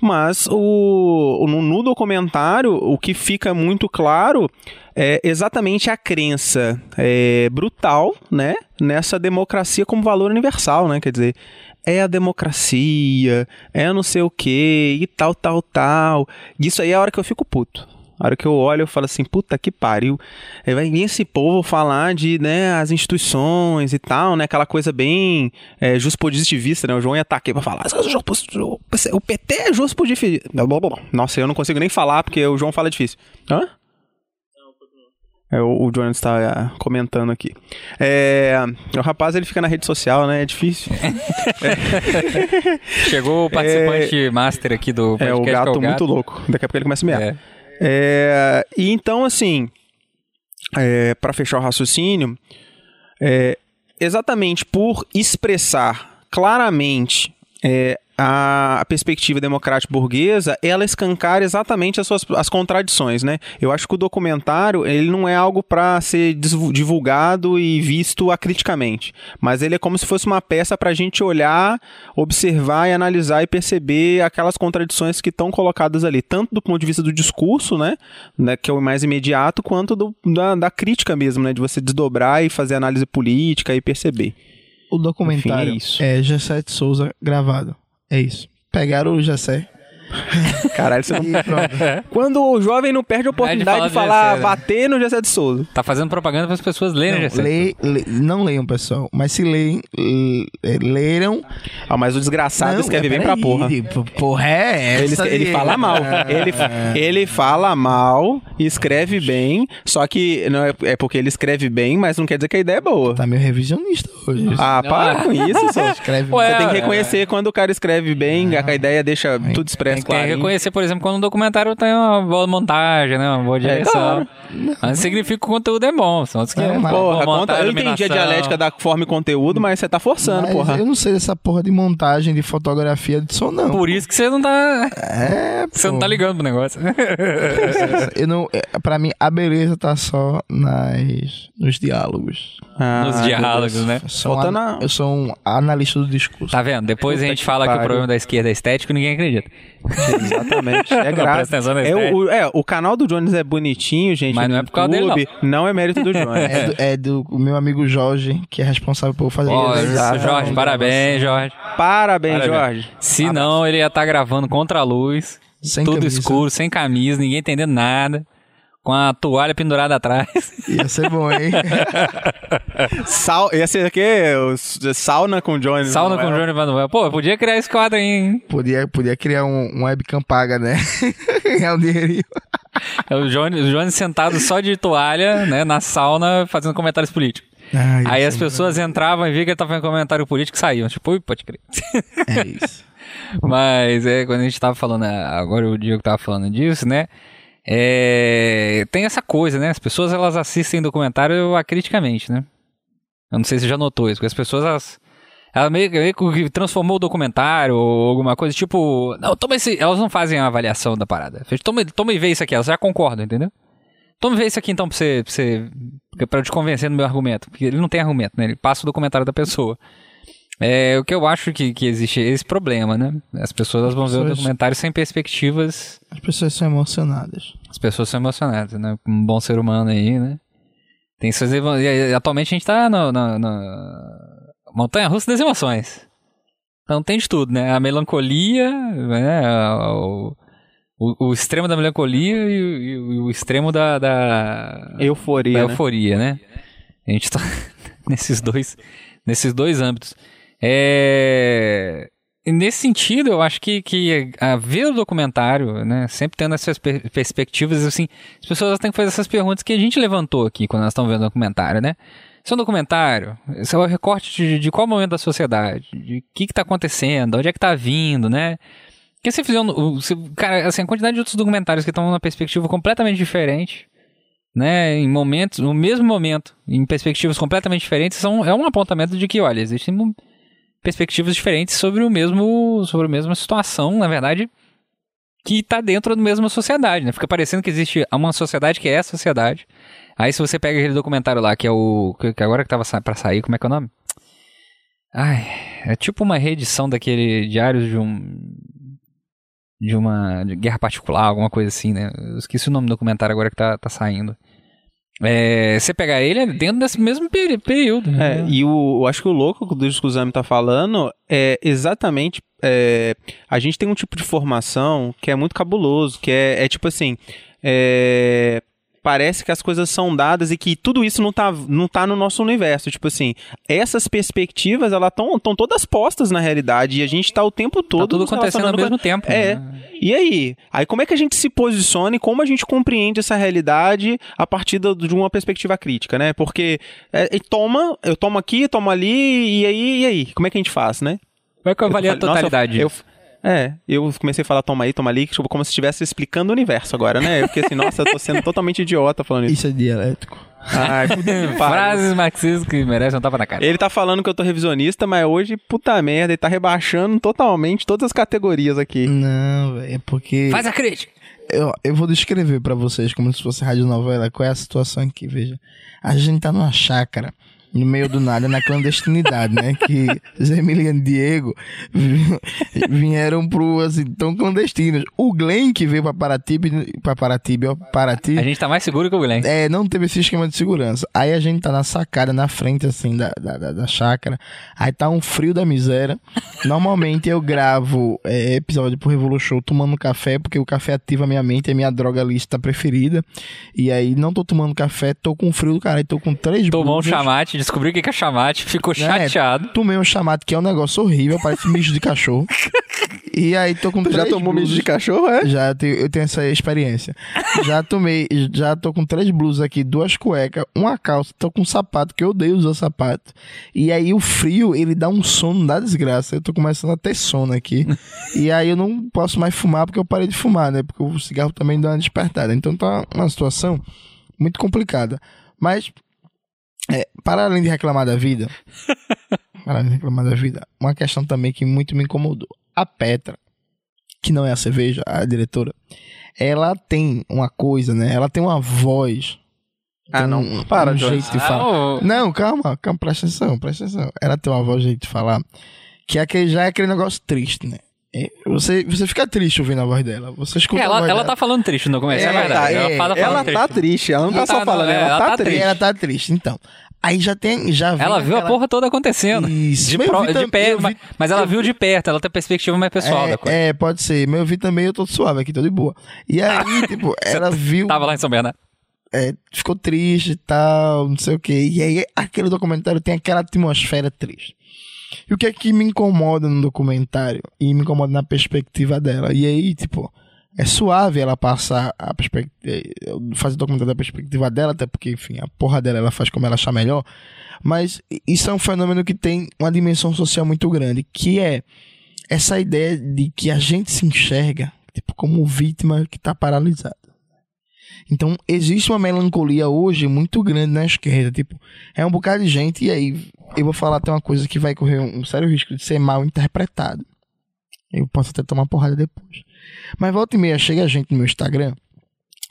Mas o, no, no documentário, o que fica muito claro é exatamente a crença é, brutal, né, nessa democracia como valor universal, né? Quer dizer, é a democracia, é não sei o que, e tal, tal, tal. Isso aí é a hora que eu fico puto. A hora que eu olho, eu falo assim, puta que pariu. Aí vai vir esse povo falar de, né, as instituições e tal, né, aquela coisa bem é, positivista, né, o João ia estar aqui pra falar, o PT é positivista. Nossa, eu não consigo nem falar porque o João fala difícil. Hã? É, o, o Jones está é, comentando aqui. É, o rapaz ele fica na rede social, né? É difícil. é. Chegou o participante é, master aqui do podcast. É, o gato, é o gato muito louco. Daqui a pouco ele começa a mear. É. É, e então, assim, é, para fechar o raciocínio, é, exatamente por expressar claramente é, a perspectiva democrática burguesa, ela escancara exatamente as suas as contradições, né? Eu acho que o documentário, ele não é algo para ser divulgado e visto acriticamente, mas ele é como se fosse uma peça para a gente olhar, observar e analisar e perceber aquelas contradições que estão colocadas ali, tanto do ponto de vista do discurso, né, né que é o mais imediato, quanto do, da, da crítica mesmo, né, de você desdobrar e fazer análise política e perceber. O documentário Enfim, é, é Gessé de Souza gravado. É isso. Pegaram o Jessé. Caralho, você não... Quando o jovem não perde a oportunidade de, de falar, de bater no Gessé de Souza. Tá fazendo propaganda para as pessoas lerem não, lê, lê, não leiam, pessoal. Mas se leem, leram... Ah, mas o desgraçado não, escreve é, bem pra porra. Porra é essa Ele, ele fala mal. ele, ele fala mal, escreve bem, só que não é, é, porque ele escreve bem, mas não quer dizer que a ideia é boa. Tá meio revisionista hoje. Ah, não, para é. com isso, só. Escreve Ué, Você tem que reconhecer quando o cara escreve bem, a ideia deixa tudo expresso tem claro. Tem que reconhecer, por exemplo, quando um documentário tem uma boa montagem, né? Uma boa é, direção. É, mas significa que o conteúdo é bom. São os que é, porra, conta, eu entendi a dialética da forma e conteúdo, mas você tá forçando, mas porra. Eu não sei dessa porra de montagem, de fotografia, de som, não. Por isso que você não tá. É, Você não tá ligando pro negócio. eu não, é, pra mim, a beleza tá só nas, nos diálogos. Ah, nos diálogos, né? Sou an... Eu sou um analista do discurso. Tá vendo? Depois a gente fala que, que o problema da esquerda é estético e ninguém acredita. Exatamente. É grave. É, o, é, o canal do Jones é bonitinho, gente. Mas não é por causa dele, não. Não é mérito do Jones. é, do, é do meu amigo Jorge, que é responsável por fazer oh, isso. Jorge, parabéns, Jorge. Parabéns, parabéns. Jorge. Se não, ele ia estar tá gravando contra a luz. Sem tudo camisa. escuro, sem camisa, ninguém entendendo nada com a toalha pendurada atrás. Ia ser bom, hein? Sal, ia ser o quê? Sauna com Johnny Sauna Manuel. com Johnny Manuel. Pô, podia criar esse quadro aí, hein? Podia, podia criar um, um webcam paga, né? Ganhar um dinheirinho. É o Johnny, o Johnny sentado só de toalha, né, na sauna, fazendo comentários políticos. Ai, aí as pessoas entravam e viam que ele tava fazendo comentário político e saíam. Tipo, ui, pode crer. É isso. Mas é, quando a gente tava falando, agora o Diego tava falando disso, né? É, tem essa coisa, né? As pessoas elas assistem documentário acriticamente, né? Eu não sei se você já notou isso, porque as pessoas elas, elas meio, meio que transformou o documentário ou alguma coisa, tipo, não, toma esse, elas não fazem a avaliação da parada. Toma, toma e vê isso aqui, elas já concordam, entendeu? Toma e vê isso aqui então pra você, pra você pra te convencer no meu argumento, porque ele não tem argumento, né? Ele passa o documentário da pessoa. É o que eu acho que, que existe esse problema, né? As pessoas as vão pessoas, ver o documentário sem perspectivas. As pessoas são emocionadas. As pessoas são emocionadas, né? Um bom ser humano aí, né? Tem suas e Atualmente a gente tá na montanha russa das emoções. Então tem de tudo, né? A melancolia, né? O, o, o extremo da melancolia e o, e o extremo da, da euforia, da né? euforia, né? A gente tá nesses dois, nesses dois âmbitos. É... Nesse sentido, eu acho que, que a ver o documentário, né, sempre tendo essas per perspectivas, assim, as pessoas têm que fazer essas perguntas que a gente levantou aqui quando nós estamos vendo o documentário, né? Isso é um documentário, isso é um recorte de, de qual momento da sociedade, de o que está acontecendo, onde é que está vindo, né? Porque se fizer um, se, cara, assim, a quantidade de outros documentários que estão numa perspectiva completamente diferente, né, em momentos, no mesmo momento, em perspectivas completamente diferentes, são, é um apontamento de que, olha, existem perspectivas diferentes sobre o mesmo sobre a mesma situação, na verdade, que está dentro da mesma sociedade, né? Fica parecendo que existe uma sociedade que é a sociedade. Aí se você pega aquele documentário lá, que é o que agora que tava para sair, como é que é o nome? Ai, é tipo uma reedição daquele Diários de um. De uma de guerra particular, alguma coisa assim, né? Eu esqueci o nome do documentário agora que tá, tá saindo. É, você pegar ele é dentro desse mesmo período. É, né? e o, eu acho que o louco do que o Zami tá falando é exatamente. é, a gente tem um tipo de formação que é muito cabuloso, que é, é tipo assim. é, parece que as coisas são dadas e que tudo isso não tá, não tá no nosso universo. Tipo assim, essas perspectivas, elas estão todas postas na realidade e a gente tá o tempo todo. tá tudo acontecendo ao mesmo tempo. É. né? e aí? Aí como é que a gente se posiciona e como a gente compreende essa realidade a partir de uma perspectiva crítica, né? Porque é, toma, eu tomo aqui, tomo ali, e aí, e aí? Como é que a gente faz, né? Como é que eu avalio a falei, nossa, totalidade? eu, é, eu comecei a falar toma aí, toma ali, tipo, como se estivesse explicando o universo agora, né? Fiquei assim, nossa, eu tô sendo totalmente idiota falando isso. Isso é dialético. Ai. Frases marxistas que merecem um tapa na cara. Ele tá falando que eu tô revisionista, mas hoje, puta merda, ele tá rebaixando totalmente todas as categorias aqui. Não, velho, é porque. Faz a crítica. Eu, eu vou descrever pra vocês como se fosse rádio novela. Qual é a situação aqui, veja. A gente tá numa chácara, no meio do nada, na clandestinidade, né? Que Zé Emiliano e Diego vi- vieram pro, assim, tão clandestinos. O Glenn, que veio pra Paratibe, pra Paratibe, ó, Paraty, A gente tá mais seguro que o Guilherme. é, não teve esse esquema de segurança. Aí a gente tá na sacada, na frente, assim, da, da, da, da chácara. Aí tá um frio da miséria. Normalmente eu gravo é, episódio pro Revolu Show tomando café, porque o café ativa a minha mente, é minha droga lista preferida. E aí não tô tomando café, tô com frio do caralho, tô com três Tomou um chamate, descobriu o que é chamate, ficou É, chateado. Tomei um chamate que é um negócio horrível, parece mijo de cachorro. E aí tô com Tu já três tomou mijo blusas. de cachorro, é? Já eu tenho, eu tenho essa experiência. Já tomei, já tô com três blusas aqui, duas cuecas, uma calça, tô com um sapato, que eu odeio usar sapato. E aí o frio, ele dá um sono da desgraça. Eu tô começando a ter sono aqui. e aí eu não posso mais fumar porque eu parei de fumar, né? Porque o cigarro também dá uma despertada. Então tá uma situação muito complicada. Mas, é, para além de reclamar da vida, para além de reclamar da vida, uma questão também que muito me incomodou. A Petra, que não é a cerveja, a diretora, ela tem uma coisa, né? Ela tem uma voz. Ah, não. um, Para, um Jorge. jeito de falar. Ah, Não, calma, calma, presta atenção, presta atenção. Ela tem uma voz, jeito de falar, que é aquele, já é aquele negócio triste, né? É, Você, você fica triste ouvindo a voz dela. Você escuta a ela, voz ela dela. tá falando triste no começo, é, É, verdade. tá, ela é, fala falando Ela tá triste, ela não tá Não só tá, falando, é, ela, ela tá tá triste. E ela tá triste, então. Aí já tem, já Ela viu a aquela- porra toda acontecendo. Isso. De, pro- de perto, vi- mas, ela viu de perto, ela tem perspectiva mais pessoal da coisa. É, é, pode ser. Mas eu vi também, eu tô suave aqui, tô de boa. E aí, tipo, ela viu. Tava lá em São Bernardo. é, ficou triste e tal, não sei o que. E aí, aquele documentário tem aquela atmosfera triste. E o que é que me incomoda no documentário? E me incomoda na perspectiva dela. E aí, tipo, é suave ela passar a perspectiva. Fazer o documentário da perspectiva dela, até porque, enfim, a porra dela ela faz como ela achar melhor. Mas isso é um fenômeno que tem uma dimensão social muito grande, que é essa ideia de que a gente se enxerga tipo, como vítima que está paralisada. Então, existe uma melancolia hoje muito grande na esquerda. Tipo, é um bocado de gente, e aí eu vou falar até uma coisa que vai correr um, sério risco de ser mal interpretado. Eu posso até tomar porrada depois. Mas volta e meia chega gente no meu Instagram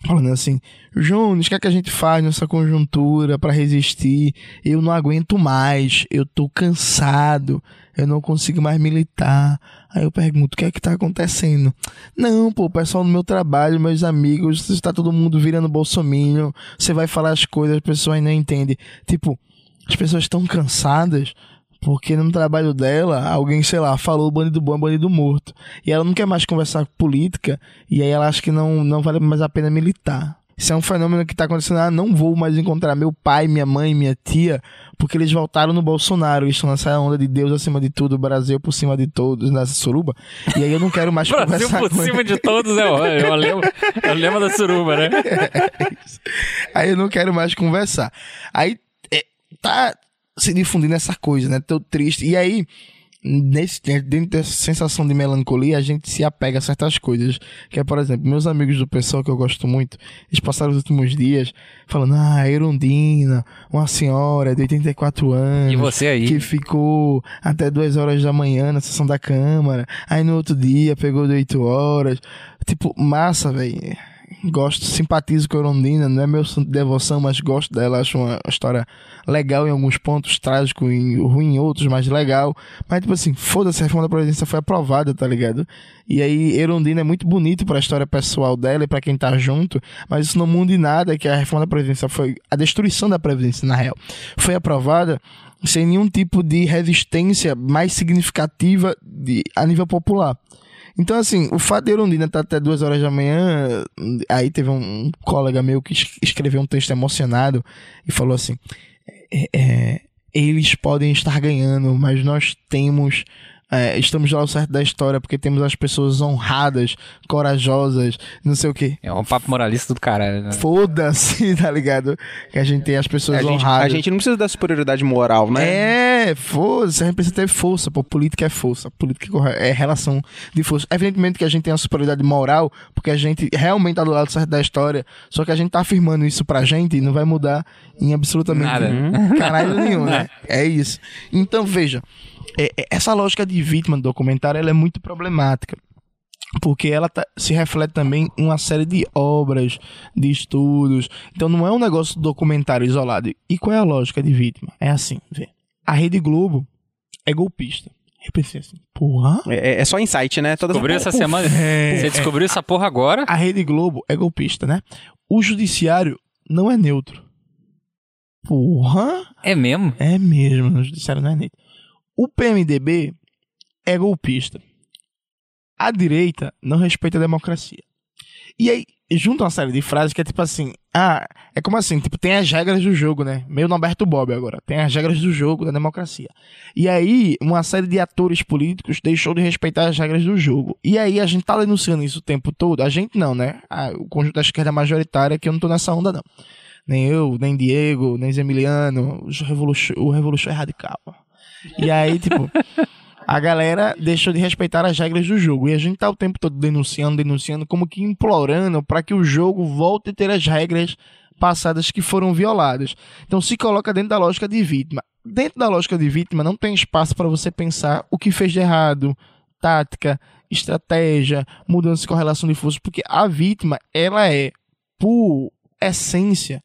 falando assim: Jones, o que é que a gente faz nessa conjuntura para resistir? Eu não aguento mais, eu tô cansado, eu não consigo mais militar. Aí eu pergunto: o que é que tá acontecendo? Não, pô, o pessoal no meu trabalho, meus amigos, está todo mundo virando bolsominion, você vai falar as coisas, as pessoas não entendem. Tipo, as pessoas estão cansadas porque no trabalho dela, alguém, sei lá, falou bandido bom é bandido morto. E ela não quer mais conversar política, e aí ela acha que não, não vale mais a pena militar. Isso é um fenômeno que está acontecendo. Ah, não vou mais encontrar meu pai, minha mãe, minha tia, porque eles voltaram no Bolsonaro. Estão nessa onda de Deus acima de tudo, Brasil por cima de todos, nessa suruba. E aí eu não quero mais Brasil conversar por com cima de todos é o, é o, lema, é o lema da suruba, né? Aí eu não quero mais conversar. Aí é, tá se difundindo essa coisa, né? Tô triste. E aí, nesse, dentro dessa sensação de melancolia, a gente se apega a certas coisas. Que é, por exemplo, meus amigos do pessoal que eu gosto muito, eles passaram os últimos dias falando, ah, Erundina, uma senhora de 84 anos. E você aí? Que ficou até duas horas da manhã na sessão da Câmara. Aí no outro dia pegou de 8 horas. Tipo, massa, velho. Gosto, simpatizo com a Erundina, não é meu devoção, mas gosto dela, acho uma história legal em alguns pontos, trágico e ruim em outros, mas legal. Mas, tipo assim, foda-se, a reforma da Previdência foi aprovada, tá ligado? E aí, Erundina é muito bonito pra história pessoal dela e pra quem tá junto, mas isso não muda em nada que a reforma da Previdência foi a destruição da Previdência, na real. Foi aprovada sem nenhum tipo de resistência mais significativa de, a nível popular. Então, assim, o fato de Erundina estar até duas horas da manhã, aí teve um colega meu que escreveu um texto emocionado e falou assim: é, é, eles podem estar ganhando, mas nós temos é, estamos lá ao certo da história porque temos as pessoas honradas, corajosas, não sei o quê. É um papo moralista do cara. Né? Foda-se, tá ligado? Que a gente tem as pessoas a gente, honradas. A gente não precisa da superioridade moral, né? É, foda-se, a gente precisa ter força, pô. Política é força, política é relação de força. Evidentemente que a gente tem a superioridade moral, porque a gente realmente tá do lado certo da história, só que a gente tá afirmando isso pra gente e não vai mudar em absolutamente Nada. caralho nenhum, né? É isso. Então, veja, é, é, essa lógica de vítima do documentário ela é muito problemática porque ela tá, se reflete também em uma série de obras, de estudos. Então não é um negócio documentário isolado. E qual é a lógica de vítima? É assim, vê. A Rede Globo é golpista. Eu pensei assim, porra. É, é só insight, né? Todas descobriu essa semana. É, Você descobriu é, essa porra agora? A Rede Globo é golpista, né? O judiciário não é neutro. Porra. É mesmo? É mesmo, o judiciário não é neutro. O PMDB é golpista. A direita não respeita a democracia. E aí, junta uma série de frases que é tipo assim: ah, é como assim, tipo, tem as regras do jogo, né? Meio Norberto Bob agora. Tem as regras do jogo, da democracia. E aí, uma série de atores políticos deixou de respeitar as regras do jogo. E aí, a gente tá denunciando isso o tempo todo. A gente não, né? O conjunto da esquerda majoritária, que eu não tô nessa onda, não. Nem eu, nem Diego, nem Zemiliano, o Revolution, o é radical. E aí, tipo, a galera deixou de respeitar as regras do jogo. E a gente tá o tempo todo denunciando, denunciando, como que implorando para que o jogo volte a ter as regras passadas que foram violadas. Então se coloca dentro da lógica de vítima. Dentro da lógica de vítima não tem espaço para você pensar o que fez de errado, tática, estratégia, mudança de correlação de forças, porque a vítima, ela é, por essência,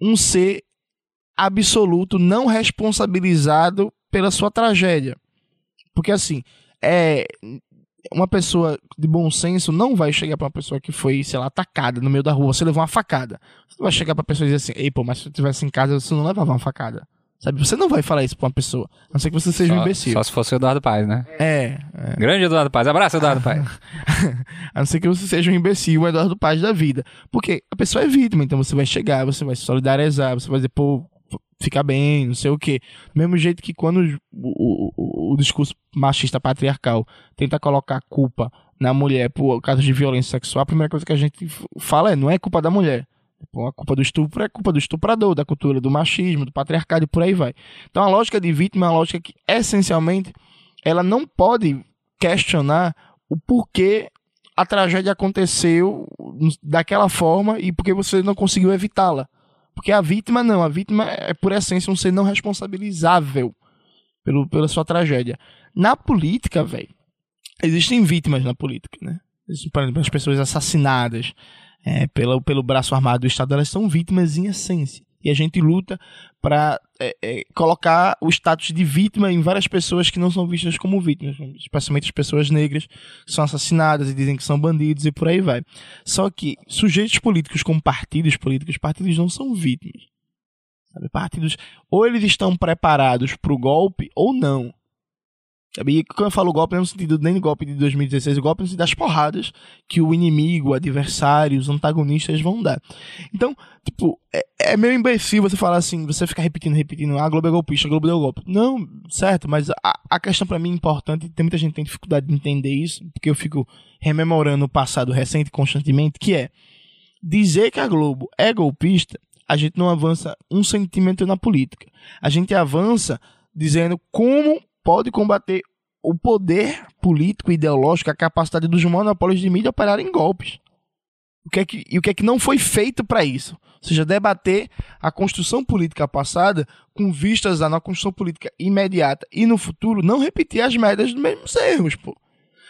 um ser absoluto não responsabilizado pela sua tragédia. Porque assim, é uma pessoa de bom senso não vai chegar para uma pessoa que foi, sei lá, atacada no meio da rua, você levou uma facada. Você vai chegar para pessoa e dizer assim: "Ei, pô, mas se eu tivesse em casa, você não levava uma facada". Sabe? Você não vai falar isso pra uma pessoa. A não ser que você seja só, um imbecil. Só se fosse o Eduardo Paz, né? É. é. Grande Eduardo Paz. Abraço, Eduardo Paz. a não ser que você seja um imbecil, o Eduardo Paz da vida. Porque a pessoa é vítima, então você vai chegar, você vai se solidarizar, você vai dizer, pô, ficar bem, não sei o quê. Mesmo jeito que quando o, o, o, discurso machista patriarcal tenta colocar culpa na mulher por casos de violência sexual, a primeira coisa que a gente fala é, não é culpa da mulher. A culpa do estupro é culpa do estuprador, da cultura do machismo, do patriarcado e por aí vai. Então a lógica de vítima é uma lógica que, essencialmente, ela não pode questionar o porquê a tragédia aconteceu daquela forma e porque você não conseguiu evitá-la. Porque a vítima não, a vítima é por essência um ser não responsabilizável pelo, pela sua tragédia. Na política, velho, existem vítimas na política, né? Por exemplo, as pessoas assassinadas é, pelo, pelo braço armado do Estado, elas são vítimas em essência e a gente luta para é, é, colocar o status de vítima em várias pessoas que não são vistas como vítimas, especialmente as pessoas negras que são assassinadas e dizem que são bandidos e por aí vai. Só que sujeitos políticos como partidos políticos, partidos não são vítimas. Sabe? Partidos ou eles estão preparados para o golpe ou não. E quando eu falo golpe, não é no sentido nem do golpe de 2016, o golpe é no sentido das porradas que o inimigo, o adversário, os antagonistas vão dar. Então, tipo, é, é meio imbecil você falar assim, você ficar repetindo, repetindo, ah, a Globo é golpista, a Globo deu golpe. Não, certo, mas a, a questão para mim é importante, tem muita gente que tem dificuldade de entender isso, porque eu fico rememorando o passado recente constantemente, que é dizer que a Globo é golpista, a gente não avança um centímetro na política. A gente avança dizendo como pode combater o poder político ideológico, a capacidade dos monopólios de mídia operarem golpes. O que é que, e o que é que não foi feito para isso? Ou seja, debater a construção política passada com vistas à na construção política imediata e no futuro não repetir as médias dos mesmos erros, pô.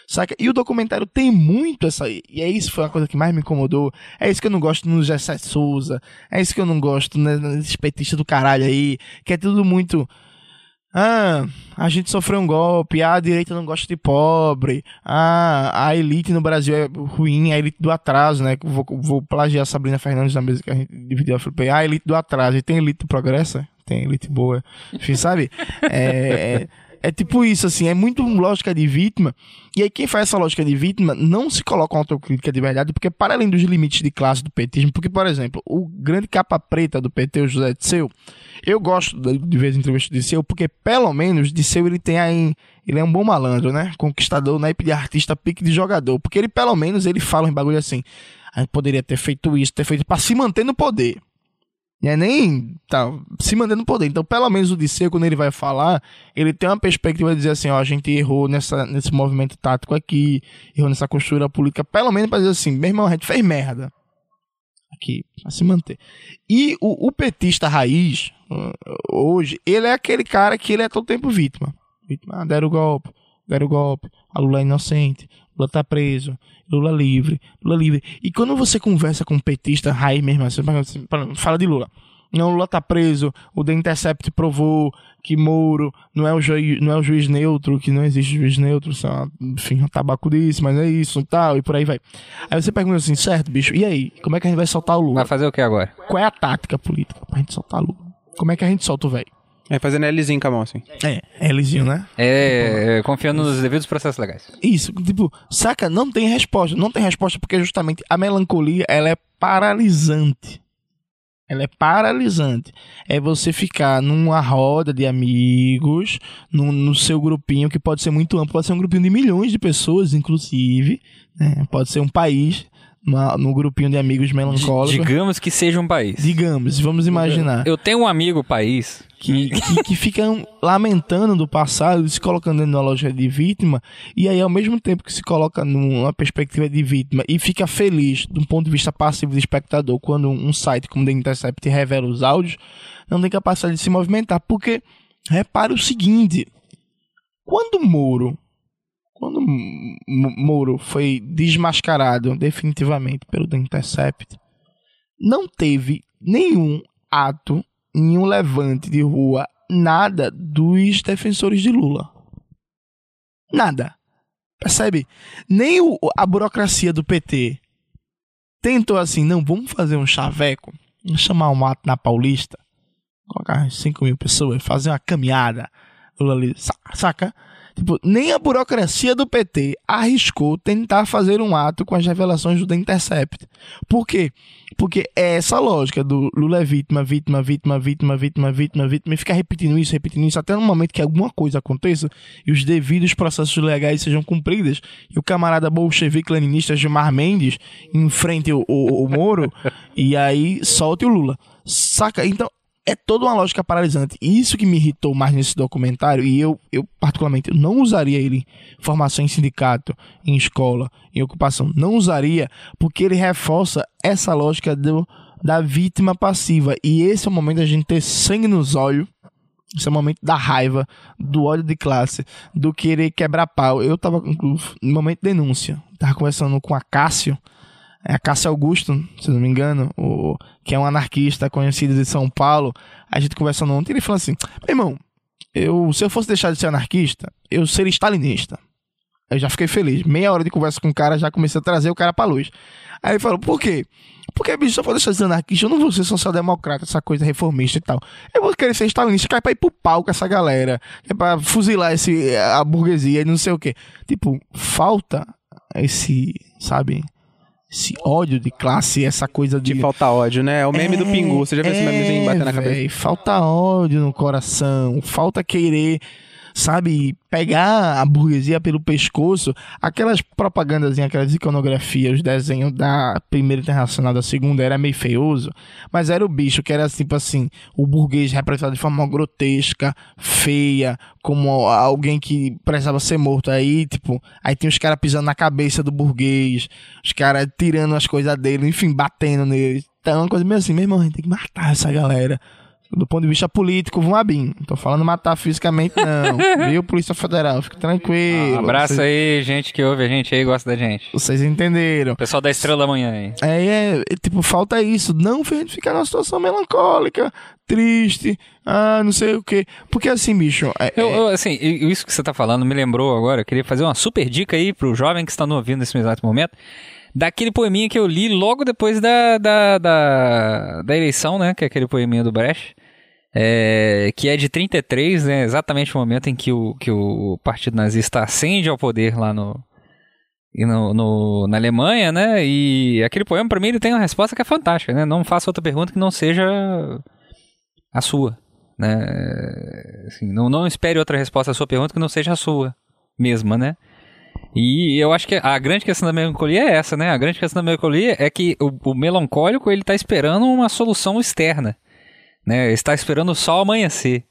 Saca? E o documentário tem muito essa. E é isso foi a coisa que mais me incomodou. É isso que eu não gosto no Gessé Souza. É isso que eu não gosto né, nesses petistas do caralho aí. Que é tudo muito. Ah, a gente sofreu um golpe. Ah, a direita não gosta de pobre. Ah, a elite no Brasil é ruim. A elite do atraso, né? Vou, vou plagiar a Sabrina Fernandes na mesa que a gente dividiu. Eu falei, ah, a elite do atraso. E tem elite do progresso? Tem elite boa. Enfim, sabe? É. é tipo isso, assim, é muito lógica de vítima. E aí, quem faz essa lógica de vítima não se coloca uma autocrítica de verdade, porque para além dos limites de classe do petismo, porque, por exemplo, o grande capa preta do PT, o José Disseu, eu gosto de ver as entrevistas de Disseu, porque pelo menos Disseu ele tem aí. Ele é um bom malandro, né? Conquistador, naipe de artista, pique de jogador. Porque ele, pelo menos, ele fala um bagulho assim. A gente poderia ter feito isso, ter feito para se manter no poder. E é nem tá se mantendo no poder. Então, pelo menos o Disseu, quando ele vai falar, ele tem uma perspectiva de dizer assim: ó, a gente errou nessa, nesse movimento tático aqui, errou nessa costura política. Pelo menos para dizer assim: meu irmão, a gente fez merda. Aqui, pra se manter. E o, o petista raiz, hoje, ele é aquele cara que ele é todo tempo vítima. Vítima, ah, deram o golpe, deram o golpe, a Lula é inocente, Lula tá preso, Lula livre, Lula livre. E quando você conversa com um petista raiz mesmo, assim, fala de Lula. Não, Lula tá preso, o The Intercept provou que Moro não é o, juiz, não é o juiz neutro, que não existe juiz neutro, só, enfim, um tabaco disso, mas é isso e tal, e por aí vai. Aí você pergunta assim, certo, bicho, e aí? Como é que a gente vai soltar o Lula? Vai fazer o que agora? Qual é a tática política pra gente soltar o Lula? Como é que a gente solta o velho? É fazendo Lzinho com a mão, assim. É, Lzinho, né? É, é, confiando nos devidos processos legais. Isso, tipo, saca, não tem resposta. Não tem resposta porque justamente a melancolia, ela é paralisante. Ela é paralisante. É você ficar numa roda de amigos, no, no seu grupinho, que pode ser muito amplo, pode ser um grupinho de milhões de pessoas, inclusive. Né? Pode ser um país no grupinho de amigos melancólicos. Digamos que seja um país. Digamos, vamos imaginar. Eu tenho um amigo país que, que, que ficam lamentando do passado, se colocando dentro da lógica de vítima, e aí ao mesmo tempo que se coloca numa perspectiva de vítima e fica feliz, um ponto de vista passivo de espectador, quando um site como o The Intercept revela os áudios, não tem capacidade de se movimentar. Porque, repare o seguinte, quando Moro quando Moro foi desmascarado definitivamente pelo The Intercept, não teve nenhum ato, nenhum levante de rua, nada dos defensores de Lula. Nada. Percebe? Nem o, a burocracia do PT tentou assim, não, vamos fazer um chaveco, vamos chamar um ato na Paulista, colocar 5 mil pessoas, fazer uma caminhada, Lula ali, saca? Tipo, nem a burocracia do PT arriscou tentar fazer um ato com as revelações do The Intercept. Por quê? Porque é essa lógica do Lula é vítima, vítima, vítima, vítima, vítima, vítima, vítima, e ficar repetindo isso, repetindo isso, até no momento que alguma coisa aconteça e os devidos processos legais sejam cumpridos, e o camarada bolchevique leninista Gilmar Mendes enfrente o, o, o Moro, e aí solte o Lula. Saca? Então, é toda uma lógica paralisante. Isso que me irritou mais nesse documentário, e eu, eu particularmente não usaria ele em formação em sindicato, em escola, em ocupação. Não usaria, porque ele reforça essa lógica do, da vítima passiva. E esse é o momento da gente ter sangue nos olhos. Esse é o momento da raiva, do ódio de classe, do querer quebrar pau. Eu tava no momento de denúncia. Tava conversando com a Cássio é Cássio Augusto, se não me engano, o, que é um anarquista conhecido de São Paulo, a gente conversando ontem, ele falou assim, meu irmão, eu, se eu fosse deixar de ser anarquista, eu seria stalinista. Eu já fiquei feliz. Meia hora de conversa com o cara, já comecei a trazer o cara pra luz. Aí ele falou, por quê? Porque, bicho, se eu for deixar de ser anarquista, eu não vou ser social-democrata, essa coisa reformista e tal. Eu vou querer ser stalinista, é pra ir pro pau com essa galera. É pra fuzilar esse, a burguesia e não sei o quê. Tipo, falta esse, sabe esse ódio de classe, essa coisa de. De falta ódio, né? É o meme é, do Pingu. Você já viu é, esse memezinho bater na cabeça? Falta ódio no coração, falta querer sabe, pegar a burguesia pelo pescoço, aquelas propagandas, aquelas iconografias, os desenhos da primeira internacional, da segunda, era meio feioso, mas era o bicho que era tipo assim, o burguês representado de forma grotesca, feia, como alguém que precisava ser morto. Aí, tipo, aí tem os caras pisando na cabeça do burguês, os caras tirando as coisas dele, enfim, batendo nele. Então, é uma coisa meio assim, meu irmão, a gente tem que matar essa galera do ponto de vista político, Vumabim. Não tô falando matar fisicamente, não. Viu, Polícia Federal? Fique tranquilo. Um abraço vocês, aí, gente que ouve a gente aí gosta da gente. Vocês entenderam. Pessoal da Estrela da Manhã aí. É, é, é, tipo, falta isso. Não a gente ficar numa situação melancólica, triste, ah, não sei o quê. Porque assim, bicho. É, eu, eu, assim, isso que você tá falando me lembrou agora. Eu queria fazer uma super dica aí pro jovem que está nos ouvindo nesse exato momento daquele poeminha que eu li logo depois da, da, da, da eleição, né? Que é aquele poeminha do Brecht. É, que é de 33, né? Exatamente o momento em que o, que o Partido Nazista ascende ao poder lá no, no, no, na Alemanha, né? E aquele poema, para mim, ele tem uma resposta que é fantástica, né? Não faça outra pergunta que não seja a sua, né? Assim, não, não espere outra resposta à sua pergunta que não seja a sua mesma, né? E eu acho que a grande questão da melancolia é essa, né? A grande questão da melancolia é que o, o melancólico ele está esperando uma solução externa, né? Está esperando sol amanhecer,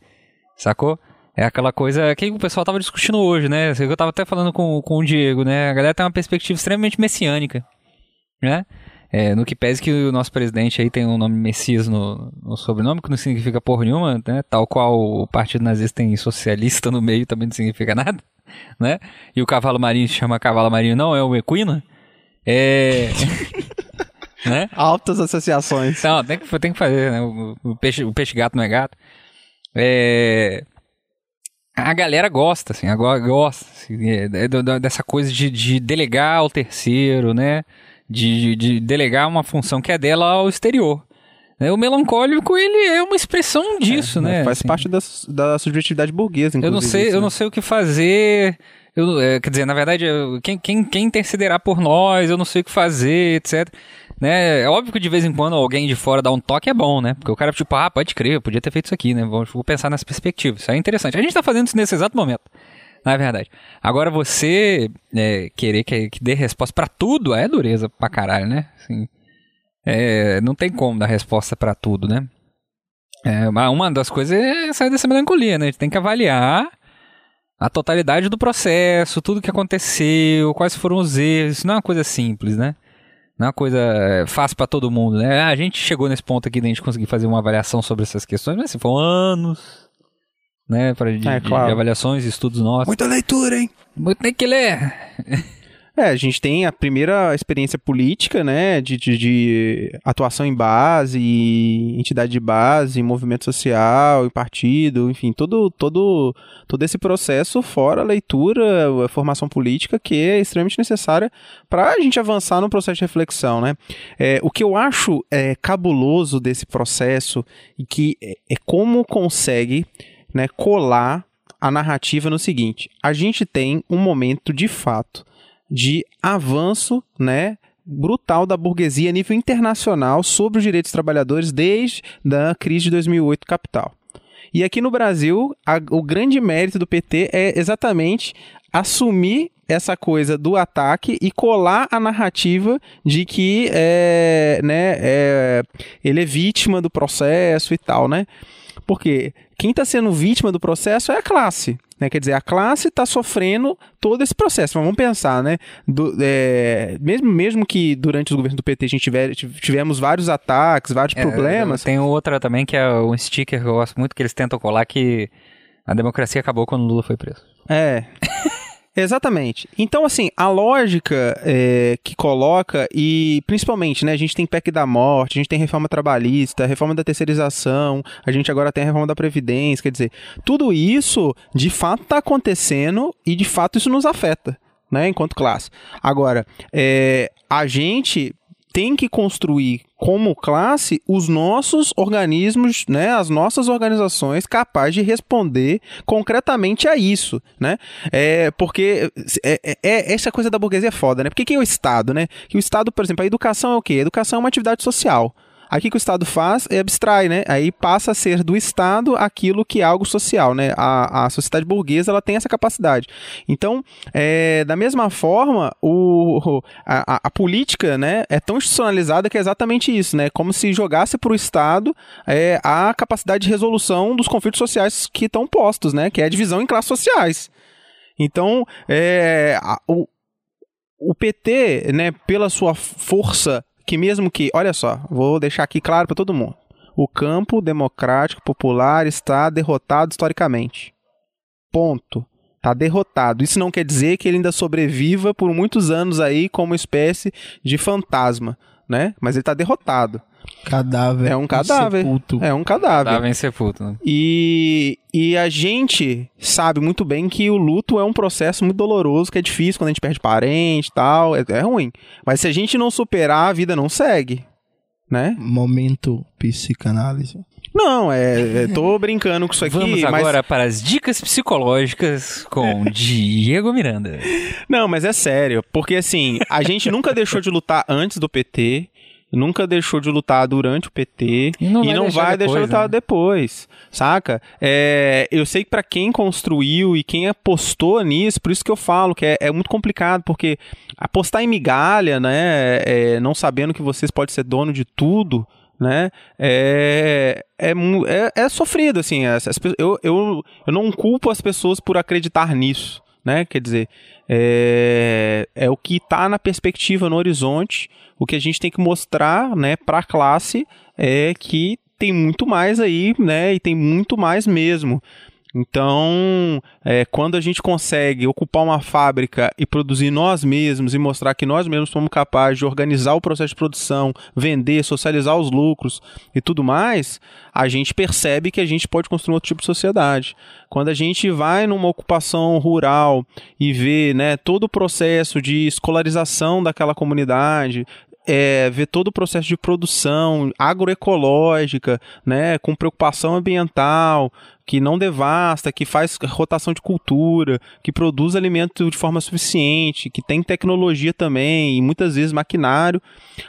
sacou? É aquela coisa que o pessoal estava discutindo hoje, né? Eu estava até falando com, com o Diego, né? A galera tem uma perspectiva extremamente messiânica, né? É, no que pese que o nosso presidente aí tem o um nome Messias no, no, sobrenome, que não significa porra nenhuma, né? Tal qual o Partido Nazista tem socialista no meio, também não significa nada né? E o cavalo marinho se chama cavalo marinho, não, é o equino. É. né? Altas associações. Não, tem que, tem que fazer, né? O, o, peixe, o peixe gato não é gato. É. A galera gosta, assim, agora gosta assim, é, é, dessa coisa de, de delegar ao terceiro, né? De, de delegar uma função que é dela ao exterior. É, o melancólico, ele é uma expressão disso, é, né? Faz assim. parte da, da subjetividade burguesa, inclusive. Eu não sei, isso, eu não sei o que fazer. Eu, é, quer dizer, na verdade, quem, quem, quem intercederá por nós, eu não sei o que fazer, etc. Né? É óbvio que de vez em quando alguém de fora dá um toque é bom, né? Porque o cara, tipo, ah, pode crer, eu podia ter feito isso aqui, né? Vou, vou pensar nessa perspectiva. Isso é interessante. A gente tá fazendo isso nesse exato momento. Na verdade. Agora, você é, querer que, que dê resposta para tudo é dureza pra caralho, né? Assim, é, não tem como dar resposta para tudo, né? É, uma das coisas é sair dessa melancolia, né? A gente tem que avaliar a totalidade do processo, tudo que aconteceu, quais foram os erros. Isso não é uma coisa simples, né? Não é uma coisa é, fácil para todo mundo, né? A gente chegou nesse ponto aqui da gente conseguir fazer uma avaliação sobre essas questões, mas assim, foram anos, né? Pra, de, é, claro. de avaliações, estudos nossos. Muita leitura, hein? Muito tem que ler. É, a gente tem a primeira experiência política, né, de, de, de, atuação em base, entidade de base, movimento social, em partido, enfim, todo, todo, todo esse processo, fora a leitura, a formação política, que é extremamente necessária para a gente avançar no processo de reflexão, né. É, o que eu acho é, cabuloso desse processo e que é, é como consegue né, colar a narrativa no seguinte: a gente tem um momento de fato de avanço, né, brutal da burguesia a nível internacional sobre os direitos dos trabalhadores desde a crise de 2008 capital. E aqui no Brasil, a, o grande mérito do PT é exatamente assumir essa coisa do ataque e colar a narrativa de que é, né, é, ele é vítima do processo e tal, né? Porque quem está sendo vítima do processo é a classe. Né? Quer dizer, a classe está sofrendo todo esse processo. Mas vamos pensar, né? Do, é, mesmo, mesmo que durante os governos do PT a gente tiver, tivemos vários ataques, vários é, problemas. Tem outra também que é um sticker que eu gosto muito que eles tentam colar que a democracia acabou quando Lula foi preso. É. Exatamente. Então, assim, a lógica é, que coloca, e principalmente, né, a gente tem PEC da morte, a gente tem reforma trabalhista, reforma da terceirização, a gente agora tem a reforma da Previdência, quer dizer, tudo isso de fato está acontecendo e de fato isso nos afeta. Né, enquanto classe. Agora, é, a gente tem que construir como classe os nossos organismos, né, as nossas organizações capazes de responder concretamente a isso, né? É, porque é, é, é essa coisa da burguesia é foda, né? Porque que é o Estado, né? Que o Estado, por exemplo, a educação é o quê? A educação é uma atividade social. Aqui que o Estado faz é abstrai, né? Aí passa a ser do Estado aquilo que é algo social, né? A, a sociedade burguesa ela tem essa capacidade. Então, é, da mesma forma, o, a, a, política, né, é tão institucionalizada que é exatamente isso, né? Como se jogasse para o Estado é, a capacidade de resolução dos conflitos sociais que estão postos, né? Que é a divisão em classes sociais. Então, é, a, o, o PT, né, pela sua força que mesmo que, olha só, vou deixar aqui claro para todo mundo. O campo democrático popular está derrotado historicamente. Ponto. Está derrotado. Isso não quer dizer que ele ainda sobreviva por muitos anos aí como espécie de fantasma, né? Mas ele está derrotado. Cadáver. É um cadáver. Sepulto. É um cadáver. Tava em sepulto. né? E, e a gente sabe muito bem que o luto é um processo muito doloroso, que é difícil quando a gente perde parente e tal, é, é ruim. Mas se a gente não superar, a vida não segue, né? Momento psicanálise. Não, é, é- tô brincando com isso aqui, Vamos mas agora para as dicas psicológicas com Diego Miranda. não, mas é sério, porque assim, a gente nunca deixou de lutar antes do PT, nunca deixou de lutar durante o PT E não vai não deixar vai deixar de depois, lutar né? depois, saca? É, eu sei que pra quem construiu e quem apostou nisso, por isso que eu falo que é, é muito complicado, porque apostar em migalha, né, é, não sabendo que vocês podem ser dono de tudo, né, é, é, é, é sofrido, assim, as, as eu, eu, eu não culpo as pessoas por acreditar nisso, né, quer dizer, é, é o que está na perspectiva, no horizonte, o que a gente tem que mostrar, né, para a classe é que tem muito mais aí, né, e tem muito mais mesmo. Então, é, quando a gente consegue ocupar uma fábrica e produzir nós mesmos e mostrar que nós mesmos somos capazes de organizar o processo de produção, vender, socializar os lucros e tudo mais, a gente percebe que a gente pode construir outro tipo de sociedade. Quando a gente vai numa ocupação rural e vê né, todo o processo de escolarização daquela comunidade, é, ver todo o processo de produção agroecológica, né, com preocupação ambiental, que não devasta, que faz rotação de cultura, que produz alimento de forma suficiente, que tem tecnologia também e muitas vezes maquinário,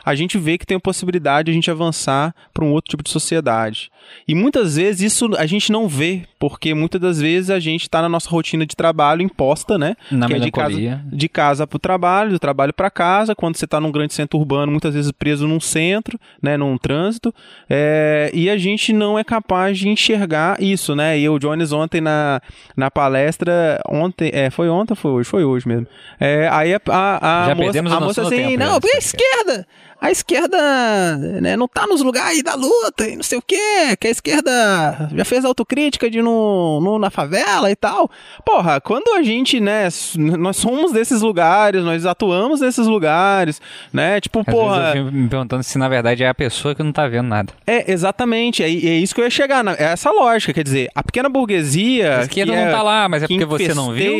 a gente vê que tem a possibilidade de a gente avançar para um outro tipo de sociedade. E muitas vezes isso a gente não vê, porque muitas das vezes a gente está na nossa rotina de trabalho imposta, né? Na que é de casa, de casa para o trabalho, do trabalho para casa. Quando você está num grande centro urbano, muitas vezes preso num centro, né, num trânsito, é, e a gente não é capaz de enxergar isso, né? E o Jones ontem na, na palestra, ontem, é, foi ontem ou foi hoje? Foi hoje mesmo. É, aí a, a, a Já moça, perdemos a moça assim, tempo, não, nessa esquerda, a esquerda né, não tá nos lugares da luta e não sei o quê, que a esquerda já fez autocrítica de no, no, na favela e tal. Porra, quando a gente, né, nós somos desses lugares, nós atuamos nesses lugares, né, tipo, Às porra... eu fico me perguntando se na verdade é a pessoa que não tá vendo nada. É, exatamente, é, é isso que eu ia chegar, na, é essa lógica, quer dizer, a pequena burguesia... A esquerda que não é- tá lá, mas é que porque você não viu.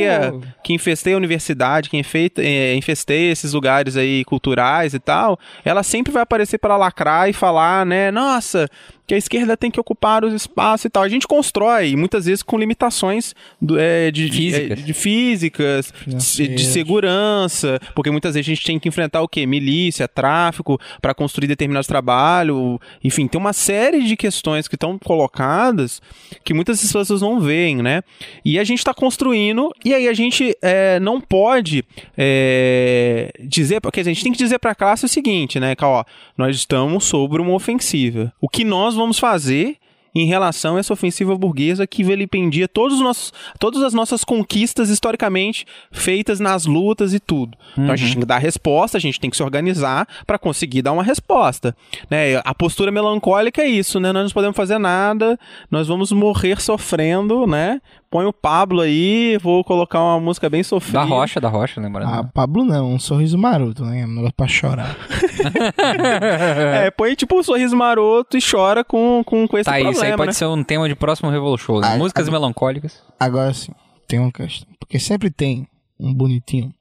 Que infestei a universidade, que infeita, é, infestei esses lugares aí culturais e tal, ela sempre vai aparecer para lacrar e falar, né, nossa, que a esquerda tem que ocupar os espaços e tal. A gente constrói, muitas vezes com limitações do- é, de, Físicas. é, de físicas, de, de segurança, porque muitas vezes a gente tem que enfrentar o quê? Milícia, tráfico, para construir determinado trabalho, enfim, tem uma série de questões que estão colocadas que muitas pessoas não veem, né? E a gente está construindo, e aí a gente é, não pode é, dizer, porque a gente tem que dizer para a classe o seguinte, né? Que, ó, nós estamos sobre uma ofensiva. O que nós vamos fazer em relação a essa ofensiva burguesa que vilipendia todos os nossos, todas as nossas conquistas historicamente feitas nas lutas e tudo. Então a gente tem que dar resposta, a gente tem que se organizar para conseguir dar uma resposta. Né? A postura melancólica é isso, né? Nós não podemos fazer nada, nós vamos morrer sofrendo, né? Põe o Pablo aí, vou colocar uma música bem sofrida. Da rocha, da rocha, lembrando. Ah, Pablo não, um sorriso maroto, né? Um negócio pra chorar. É, põe tipo um sorriso maroto e chora com, com, com esse tá, isso problema, aí pode né? ser um tema de próximo Revol Show. né? Ah, Músicas ah, melancólicas. Agora sim, tem uma questão. Porque sempre tem um bonitinho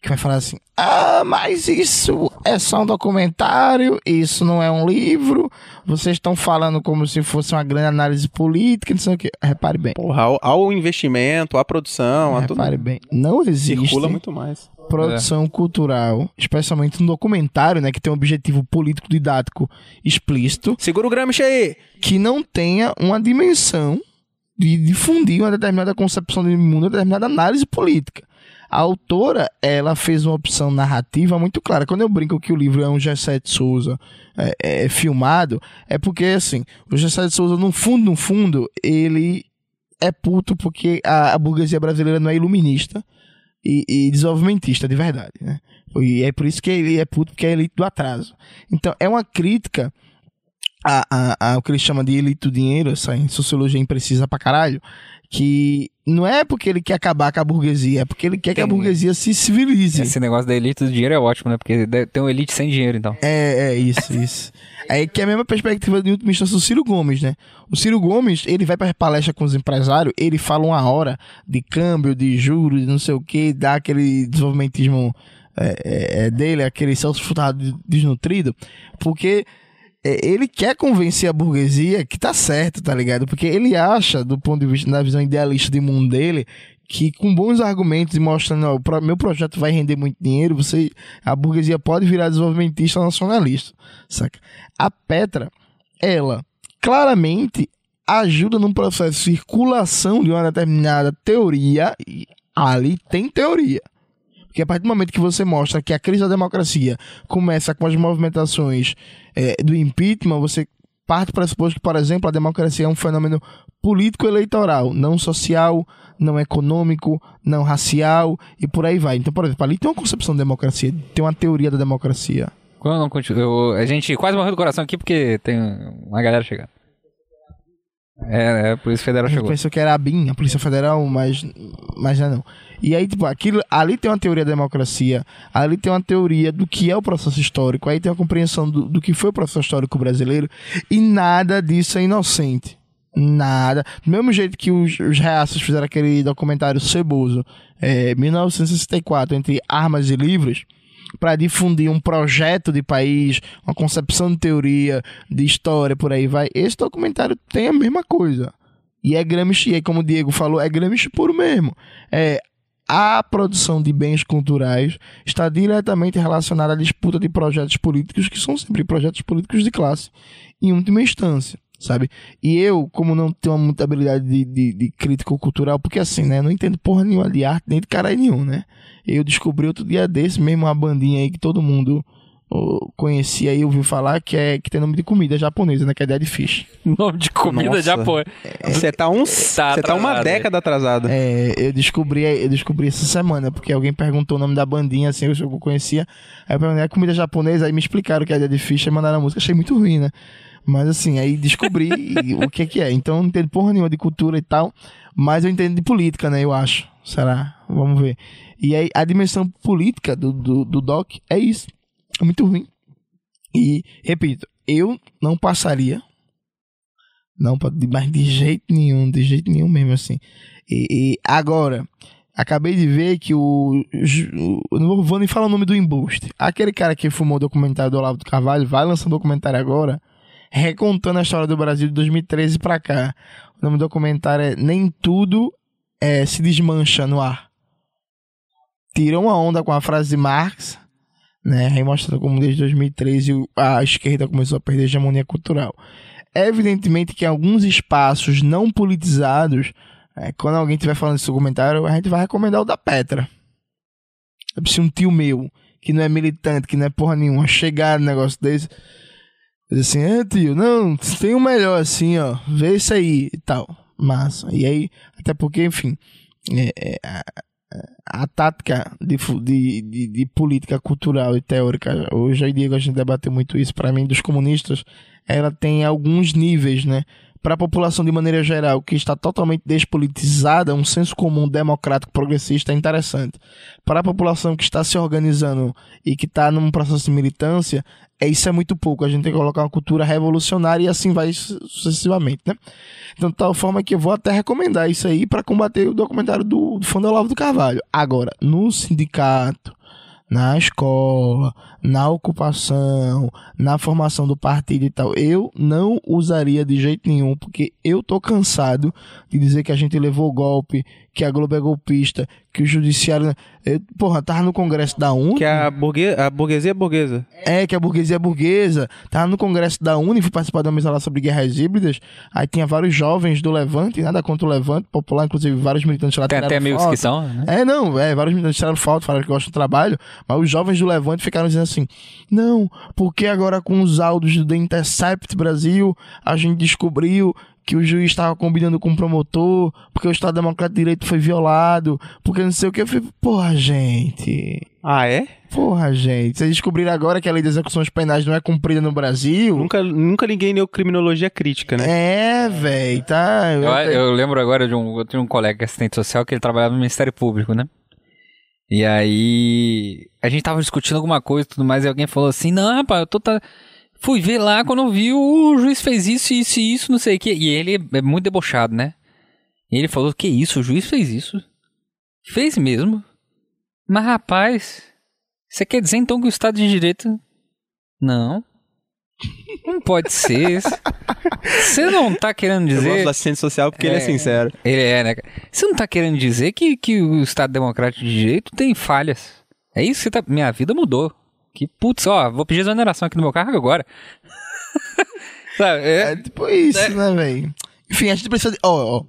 que vai falar assim: Ah, mas isso é só um documentário, isso não é um livro. Vocês estão falando como se fosse uma grande análise política, não sei o que. Repare bem. Porra, ao, ao investimento, à produção, a tudo Repare bem. Não existe circula muito mais. produção cultural, especialmente um documentário, né, que tem um objetivo político didático explícito, Segura o Gramsci aí! que não tenha uma dimensão de difundir uma determinada concepção de mundo, uma determinada análise política. A autora, ela fez uma opção narrativa muito clara. Quando eu brinco que o livro é um Gessé de Souza é, é filmado, é porque, assim, o Gessé de Souza, no fundo, no fundo, ele é puto porque a, a burguesia brasileira não é iluminista e, e desenvolvimentista de verdade, né? E é por isso que ele é puto, porque é a elite do atraso. Então, é uma crítica a, a, a, que ele chama de elite do dinheiro, essa sociologia imprecisa pra caralho, que não é porque ele quer acabar com a burguesia, é porque ele quer Tem, que a burguesia se civilize. Esse negócio da elite do dinheiro é ótimo, né? Porque tem uma elite sem dinheiro, então. É, é isso, isso. É que é a mesma perspectiva de última instância do Ciro Gomes, né? O Ciro Gomes, ele vai para palestra com os empresários, ele fala uma hora de câmbio, de juros, de não sei o que, dá aquele desenvolvimentismo é, é, é dele, aquele self-fundado desnutrido, porque ele quer convencer a burguesia que tá certo, tá ligado? Porque ele acha, do ponto de vista da visão idealista de mundo dele, que com bons argumentos e mostrando, ó, meu projeto vai render muito dinheiro, você a burguesia pode virar desenvolvimentista nacionalista, saca? A Petra, ela claramente ajuda num processo de circulação de uma determinada teoria e ali tem teoria. Porque a partir do momento que você mostra que a crise da democracia começa com as movimentações é, do impeachment, você parte para supor que, por exemplo, a democracia é um fenômeno político-eleitoral, não social, não econômico, não racial e por aí vai. Então, por exemplo, ali tem uma concepção de democracia, tem uma teoria da democracia. Quando não a gente quase morreu do coração aqui porque tem uma galera chegando. É, é, a Polícia Federal chegou. Pensou que era a BIM, a Polícia Federal, mas, mas já não. E aí, tipo, aquilo, ali tem uma teoria da democracia, ali tem uma teoria do que é o processo histórico, aí tem uma compreensão do, do que foi o processo histórico brasileiro, e nada disso é inocente. Nada. Do mesmo jeito que os, os reaços fizeram aquele documentário Ceboso, é, 1964, entre armas e livros, para difundir um projeto de país, uma concepção de teoria, de história, por aí vai. Esse documentário tem a mesma coisa. E é Gramsci, e como o Diego falou, é Gramsci puro mesmo. É a produção de bens culturais está diretamente relacionada à disputa de projetos políticos que são sempre projetos políticos de classe, em última instância, sabe? E eu, como não tenho muita habilidade de, de, de crítico cultural, porque assim, né, não entendo porra nenhuma de arte, nem de caralho nenhum, né? Eu descobri outro dia desse mesmo uma bandinha aí que todo mundo conhecia e ouviu falar que é que tem nome de comida japonesa, né? Que é Dead Fish. Nome de comida japonesa. Você tá um, você tá uma década atrasado. É, eu descobri, eu descobri essa semana porque alguém perguntou o nome da bandinha assim, eu, eu conhecia. Aí eu perguntei, é comida japonesa, aí me explicaram que é Dead Fish e mandaram a música, achei muito ruim, né? Mas assim, aí descobri o que que é. Então não entendo porra nenhuma de cultura e tal, mas eu entendo de política, né? Eu acho. Será? Vamos ver. E aí a dimensão política do, do, do doc é isso é muito ruim. E, repito, eu não passaria. Não, mas de jeito nenhum, de jeito nenhum mesmo assim. E, e agora, acabei de ver que o, o. Não vou nem falar o nome do embuste. Aquele cara que fumou o documentário do Olavo do Carvalho vai lançar um documentário agora, recontando a história do Brasil de 2013 para cá. O nome do documentário é Nem Tudo é, Se Desmancha no Ar. Tirou uma onda com a frase de Marx né? Aí mostrando como desde 2013 a esquerda começou a perder hegemonia cultural. É evidentemente que em alguns espaços não politizados, é, quando alguém estiver falando esse documentário, a gente vai recomendar o da Petra. Preciso um tio meu, que não é militante, que não é porra nenhuma, chegar no negócio desse. Diz assim, é tio, não, tem um melhor assim, ó, vê isso aí e tal. Massa. E aí, até porque, enfim, é, é, a tática de, de, de, de, política cultural e teórica, hoje em dia a gente debateu muito isso, para mim, dos comunistas, ela tem alguns níveis, né? Para a população de maneira geral, que está totalmente despolitizada, um senso comum democrático progressista é interessante. Para a população que está se organizando e que está num processo de militância, é isso é muito pouco. A gente tem que colocar uma cultura revolucionária e assim vai sucessivamente, né? Então, de tal forma que eu vou até recomendar isso aí para combater o documentário do, do Fundo Olavo do Carvalho. Agora, no sindicato, na escola, na ocupação, na formação do partido e tal. Eu não usaria de jeito nenhum, porque eu tô cansado de dizer que a gente levou golpe, que a Globo é golpista, que o judiciário. Eu, porra, tava no congresso da UNE. Que a, burgue... a burguesia é burguesa. É, que a burguesia é burguesa. Tava no congresso da UNE, fui participar de uma mesa lá sobre guerras híbridas. Aí tinha vários jovens do Levante, nada contra o Levante, popular, inclusive vários militantes lá Tem até amigos que são, né? É, não, é, vários militantes tiraram foto, falaram que gostam do trabalho, mas os jovens do Levante ficaram dizendo assim: não, porque agora com os áudios do The Intercept Brasil, a gente descobriu que o juiz estava combinando com o promotor, porque o Estado Democrático de Direito foi violado, porque não sei o que. Eu falei, porra, gente. Ah, é? Porra, gente. Vocês descobriram agora que a lei de execuções penais não é cumprida no Brasil? Nunca, nunca ninguém leu criminologia crítica, né? É, velho, tá. Eu, eu lembro agora de um, eu tinha um colega assistente social que ele trabalhava no Ministério Público, né? E aí a gente tava discutindo alguma coisa e tudo mais, e alguém falou assim, não, rapaz, eu tô. Tá... Fui ver lá quando eu vi o juiz fez isso, isso e isso, não sei o que. E ele é muito debochado, né? E ele falou, que isso, o juiz fez isso. Fez mesmo. Mas rapaz, você quer dizer então que o Estado de Direito. Não. Não pode ser. Você não tá querendo dizer. Eu gosto do assistente social porque é, ele é sincero. Ele é, né? Você não tá querendo dizer que, que o Estado Democrático de Direito tem falhas. É isso que tá. Minha vida mudou. Que putz, ó, vou pedir exoneração aqui no meu carro agora. Sabe, é, é, tipo isso, é. né, velho? Enfim, a gente precisa de. Ó, ó.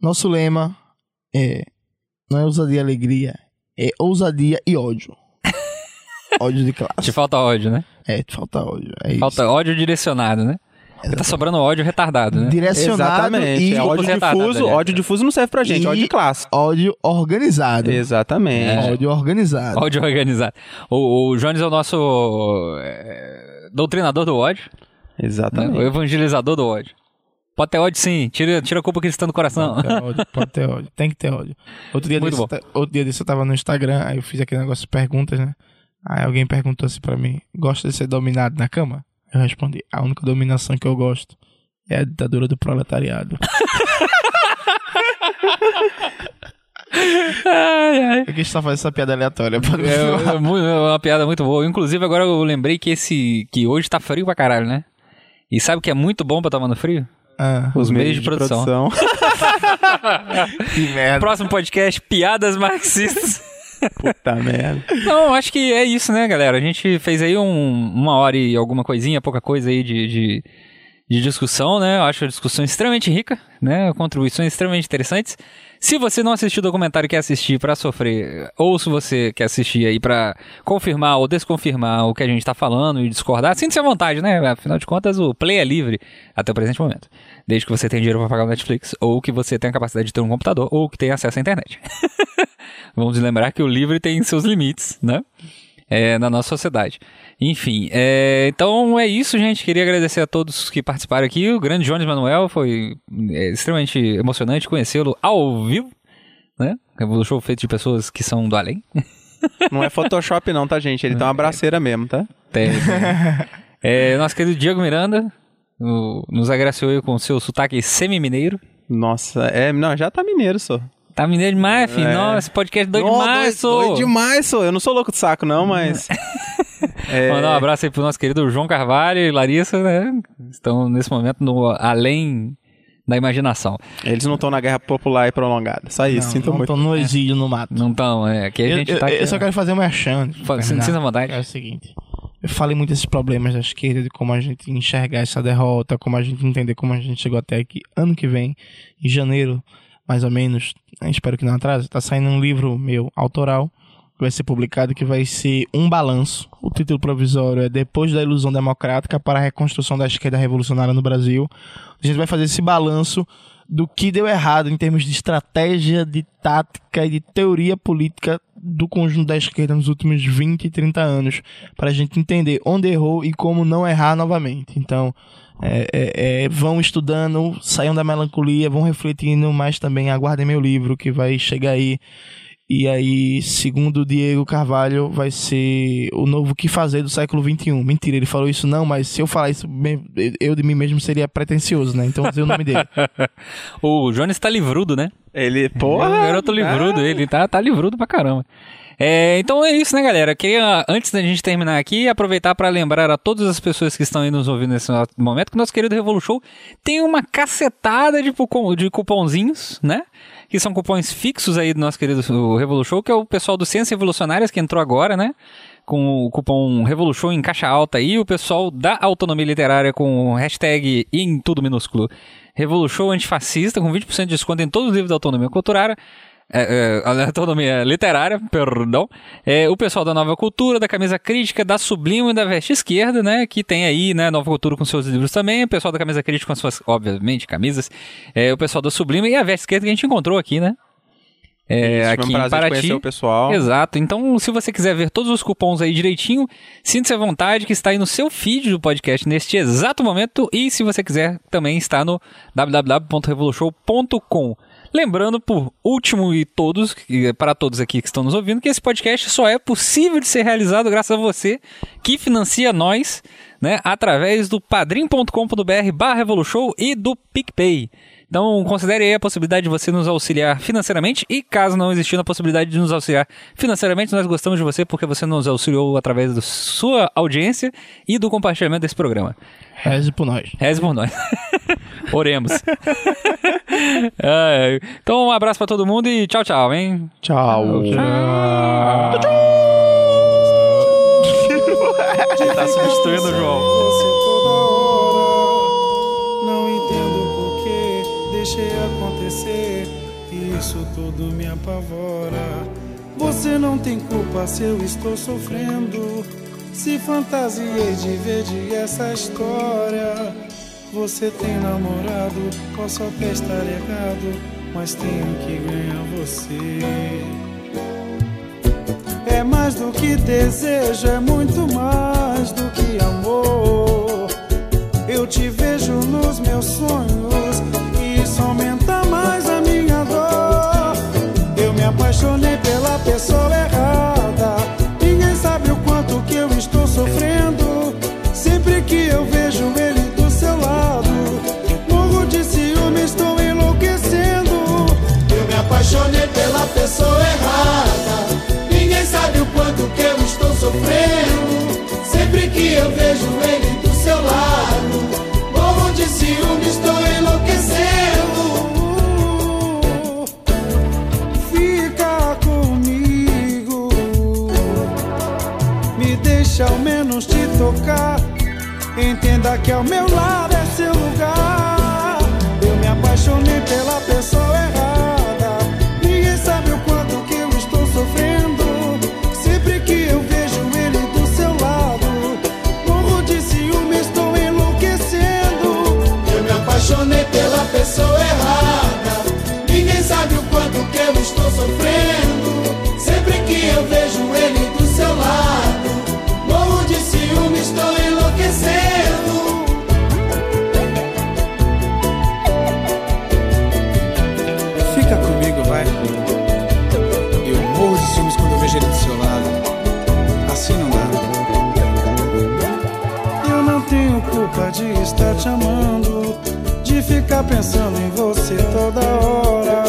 Nosso lema é. Não é ousadia e alegria, é ousadia e ódio. ódio de classe. Te falta ódio, né? É, te falta ódio. É falta isso. ódio direcionado, né? Tá sobrando ódio retardado, né? Direcionado Exatamente. e é ódio difuso, ódio difuso não serve pra gente, e ódio de classe. Ódio organizado. Exatamente. É. Ódio organizado. Ódio organizado. O, o Jones é o nosso é, doutrinador do ódio. Exatamente. Né? O evangelizador do ódio. Pode ter ódio sim, tira, tira a culpa que cristã do coração. Pode ter ódio, pode ter ódio. Tem que ter ódio. Outro dia, Muito desse, outro dia desse eu tava no Instagram, aí eu fiz aquele negócio de perguntas, né? Aí alguém perguntou assim pra mim: gosta de ser dominado na cama? Eu respondi: a única dominação que eu gosto é a ditadura do proletariado. ai, ai. Eu quis só fazer essa piada aleatória. É, é, é, uma piada muito boa. Inclusive, agora eu lembrei que esse. que hoje tá frio pra caralho, né? E sabe o que é muito bom pra tomar no frio? Ah, os, os meios de, de produção. produção. que merda. Próximo podcast: Piadas Marxistas. Puta merda. Não, acho que é isso, né, galera? A gente fez aí um, uma hora e alguma coisinha, pouca coisa aí de, de, de discussão, né? Eu acho a discussão extremamente rica, né? Contribuições extremamente interessantes. Se você não assistiu o documentário e quer assistir para sofrer, ou se você quer assistir aí para confirmar ou desconfirmar o que a gente tá falando e discordar, sinta-se à vontade, né? Afinal de contas, o play é livre até o presente momento. Desde que você tenha dinheiro para pagar o Netflix, ou que você tenha capacidade de ter um computador, ou que tenha acesso à internet. Vamos lembrar que o livre tem seus limites, né? É, na nossa sociedade. Enfim, é, então é isso, gente. Queria agradecer a todos que participaram aqui. O grande Jones Manuel foi é, extremamente emocionante conhecê-lo ao vivo, né? O show feito de pessoas que são do além. Não é Photoshop, não, tá, gente? Ele tem uma braceira mesmo, tá? Tem. tem. É, nosso querido Diego Miranda o, nos agraciou com seu sotaque semi-mineiro. Nossa, é, não, já tá mineiro, só. Tá mineiro demais, filho. É. Nossa, esse podcast doido demais, sou. Doido demais, sou. Eu não sou louco de saco, não, mas. é... Mandar um abraço aí pro nosso querido João Carvalho e Larissa, né? Estão nesse momento no além da imaginação. Eles não estão na guerra popular e prolongada. Só isso, não, sinto não muito. Não estão no exílio, no mato. Não estão, é. Aqui a eu, gente eu, tá. Eu, só quero fazer uma chance. Sinta vontade. É o seguinte. Eu falei muito desses problemas da esquerda, de como a gente enxergar essa derrota, como a gente entender como a gente chegou até aqui. Ano que vem, em janeiro, mais ou menos, espero que não atrase, tá saindo um livro meu autoral que vai ser publicado que vai ser um balanço. O título provisório é Depois da Ilusão Democrática para a Reconstrução da Esquerda Revolucionária no Brasil. A gente vai fazer esse balanço do que deu errado em termos de estratégia, de tática e de teoria política do conjunto da esquerda nos últimos 20 e 30 anos, para a gente entender onde errou e como não errar novamente. Então, é, é, é, vão estudando, saiam da melancolia, vão refletindo, mas também aguardem meu livro que vai chegar aí. E aí, segundo o Diego Carvalho, vai ser o novo que fazer do século XXI. Mentira, ele falou isso não, mas se eu falar isso, eu de mim mesmo seria pretencioso, né? Então usei o nome dele. o Jones tá livrudo, né? Ele, porra! É, o garoto livrudo, ele tá, tá livrudo pra caramba. É, então é isso, né, galera? Queria, antes da gente terminar aqui, aproveitar para lembrar a todas as pessoas que estão aí nos ouvindo nesse momento que o nosso querido Revolu Show tem uma cacetada de, de cupomzinhos, né? Que são cupons fixos aí do nosso querido Revolu Show, que é o pessoal do Ciências Revolucionárias que entrou agora, né? Com o cupom Revolution em caixa alta aí, o pessoal da Autonomia Literária com hashtag em tudo minúsculo Revolution Antifascista, com 20% de desconto em todos os livros da Autonomia Culturária É, é, autonomia literária, perdão. É, o pessoal da Nova Cultura, da Camisa Crítica, da Sublime e da Veste Esquerda, né? Que tem aí, né, Nova Cultura com seus livros também. O pessoal da Camisa Crítica com as suas, obviamente, camisas. É, o pessoal da Sublime e a Veste Esquerda que a gente encontrou aqui, né? É, Isso, aqui um em Paraty. conhecer o pessoal. Exato. Então, se você quiser ver todos os cupons aí direitinho, sinta-se à vontade que está aí no seu feed do podcast neste exato momento. E se você quiser, também está no www.revolution.com. Lembrando, por último e todos, e para todos aqui que estão nos ouvindo, que esse podcast só é possível de ser realizado graças a você que financia nós, né, através do padrim.com.br barra Revolution e do PicPay. Então, considere aí a possibilidade de você nos auxiliar financeiramente e caso não existindo a possibilidade de nos auxiliar financeiramente, nós gostamos de você porque você nos auxiliou através da sua audiência e do compartilhamento desse programa. Reze por nós. Reze por nós. Oremos. É, então, um abraço pra todo mundo e tchau, tchau, hein? Tchau. tá substituindo o João. Você toda hora. Não entendo porquê, deixei acontecer. Isso tudo me apavora. Você não tem culpa se eu estou sofrendo. Se fantasiei de ver de essa história. Você tem namorado, posso até estar errado, mas tenho que ganhar você. É mais do que desejo, é muito mais do que amor. Eu te vejo nos meus sonhos e isso aumenta pela pessoa errada. Ninguém sabe o quanto que eu estou sofrendo. Sempre que eu vejo ele do seu lado, morro de ciúme, estou enlouquecendo. Fica comigo, me deixa ao menos te tocar. Entenda que ao meu lado é seu lugar. Ficar pensando em você toda hora.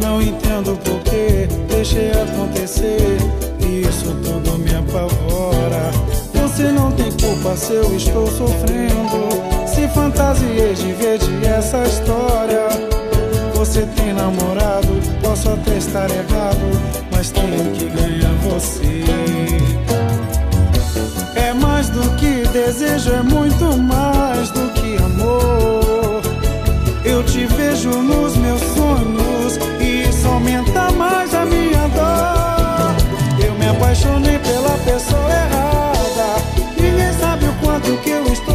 Não entendo porquê, deixei acontecer. E isso tudo me apavora. Você não tem culpa se eu estou sofrendo. Se fantasiei de ver de essa história. Você tem namorado, posso até estar errado, mas tenho que ganhar você. É mais do que desejo, é muito mais do vejo nos meus sonhos e isso aumenta mais a minha dor. Eu me apaixonei pela pessoa errada. Ninguém sabe o quanto que eu estou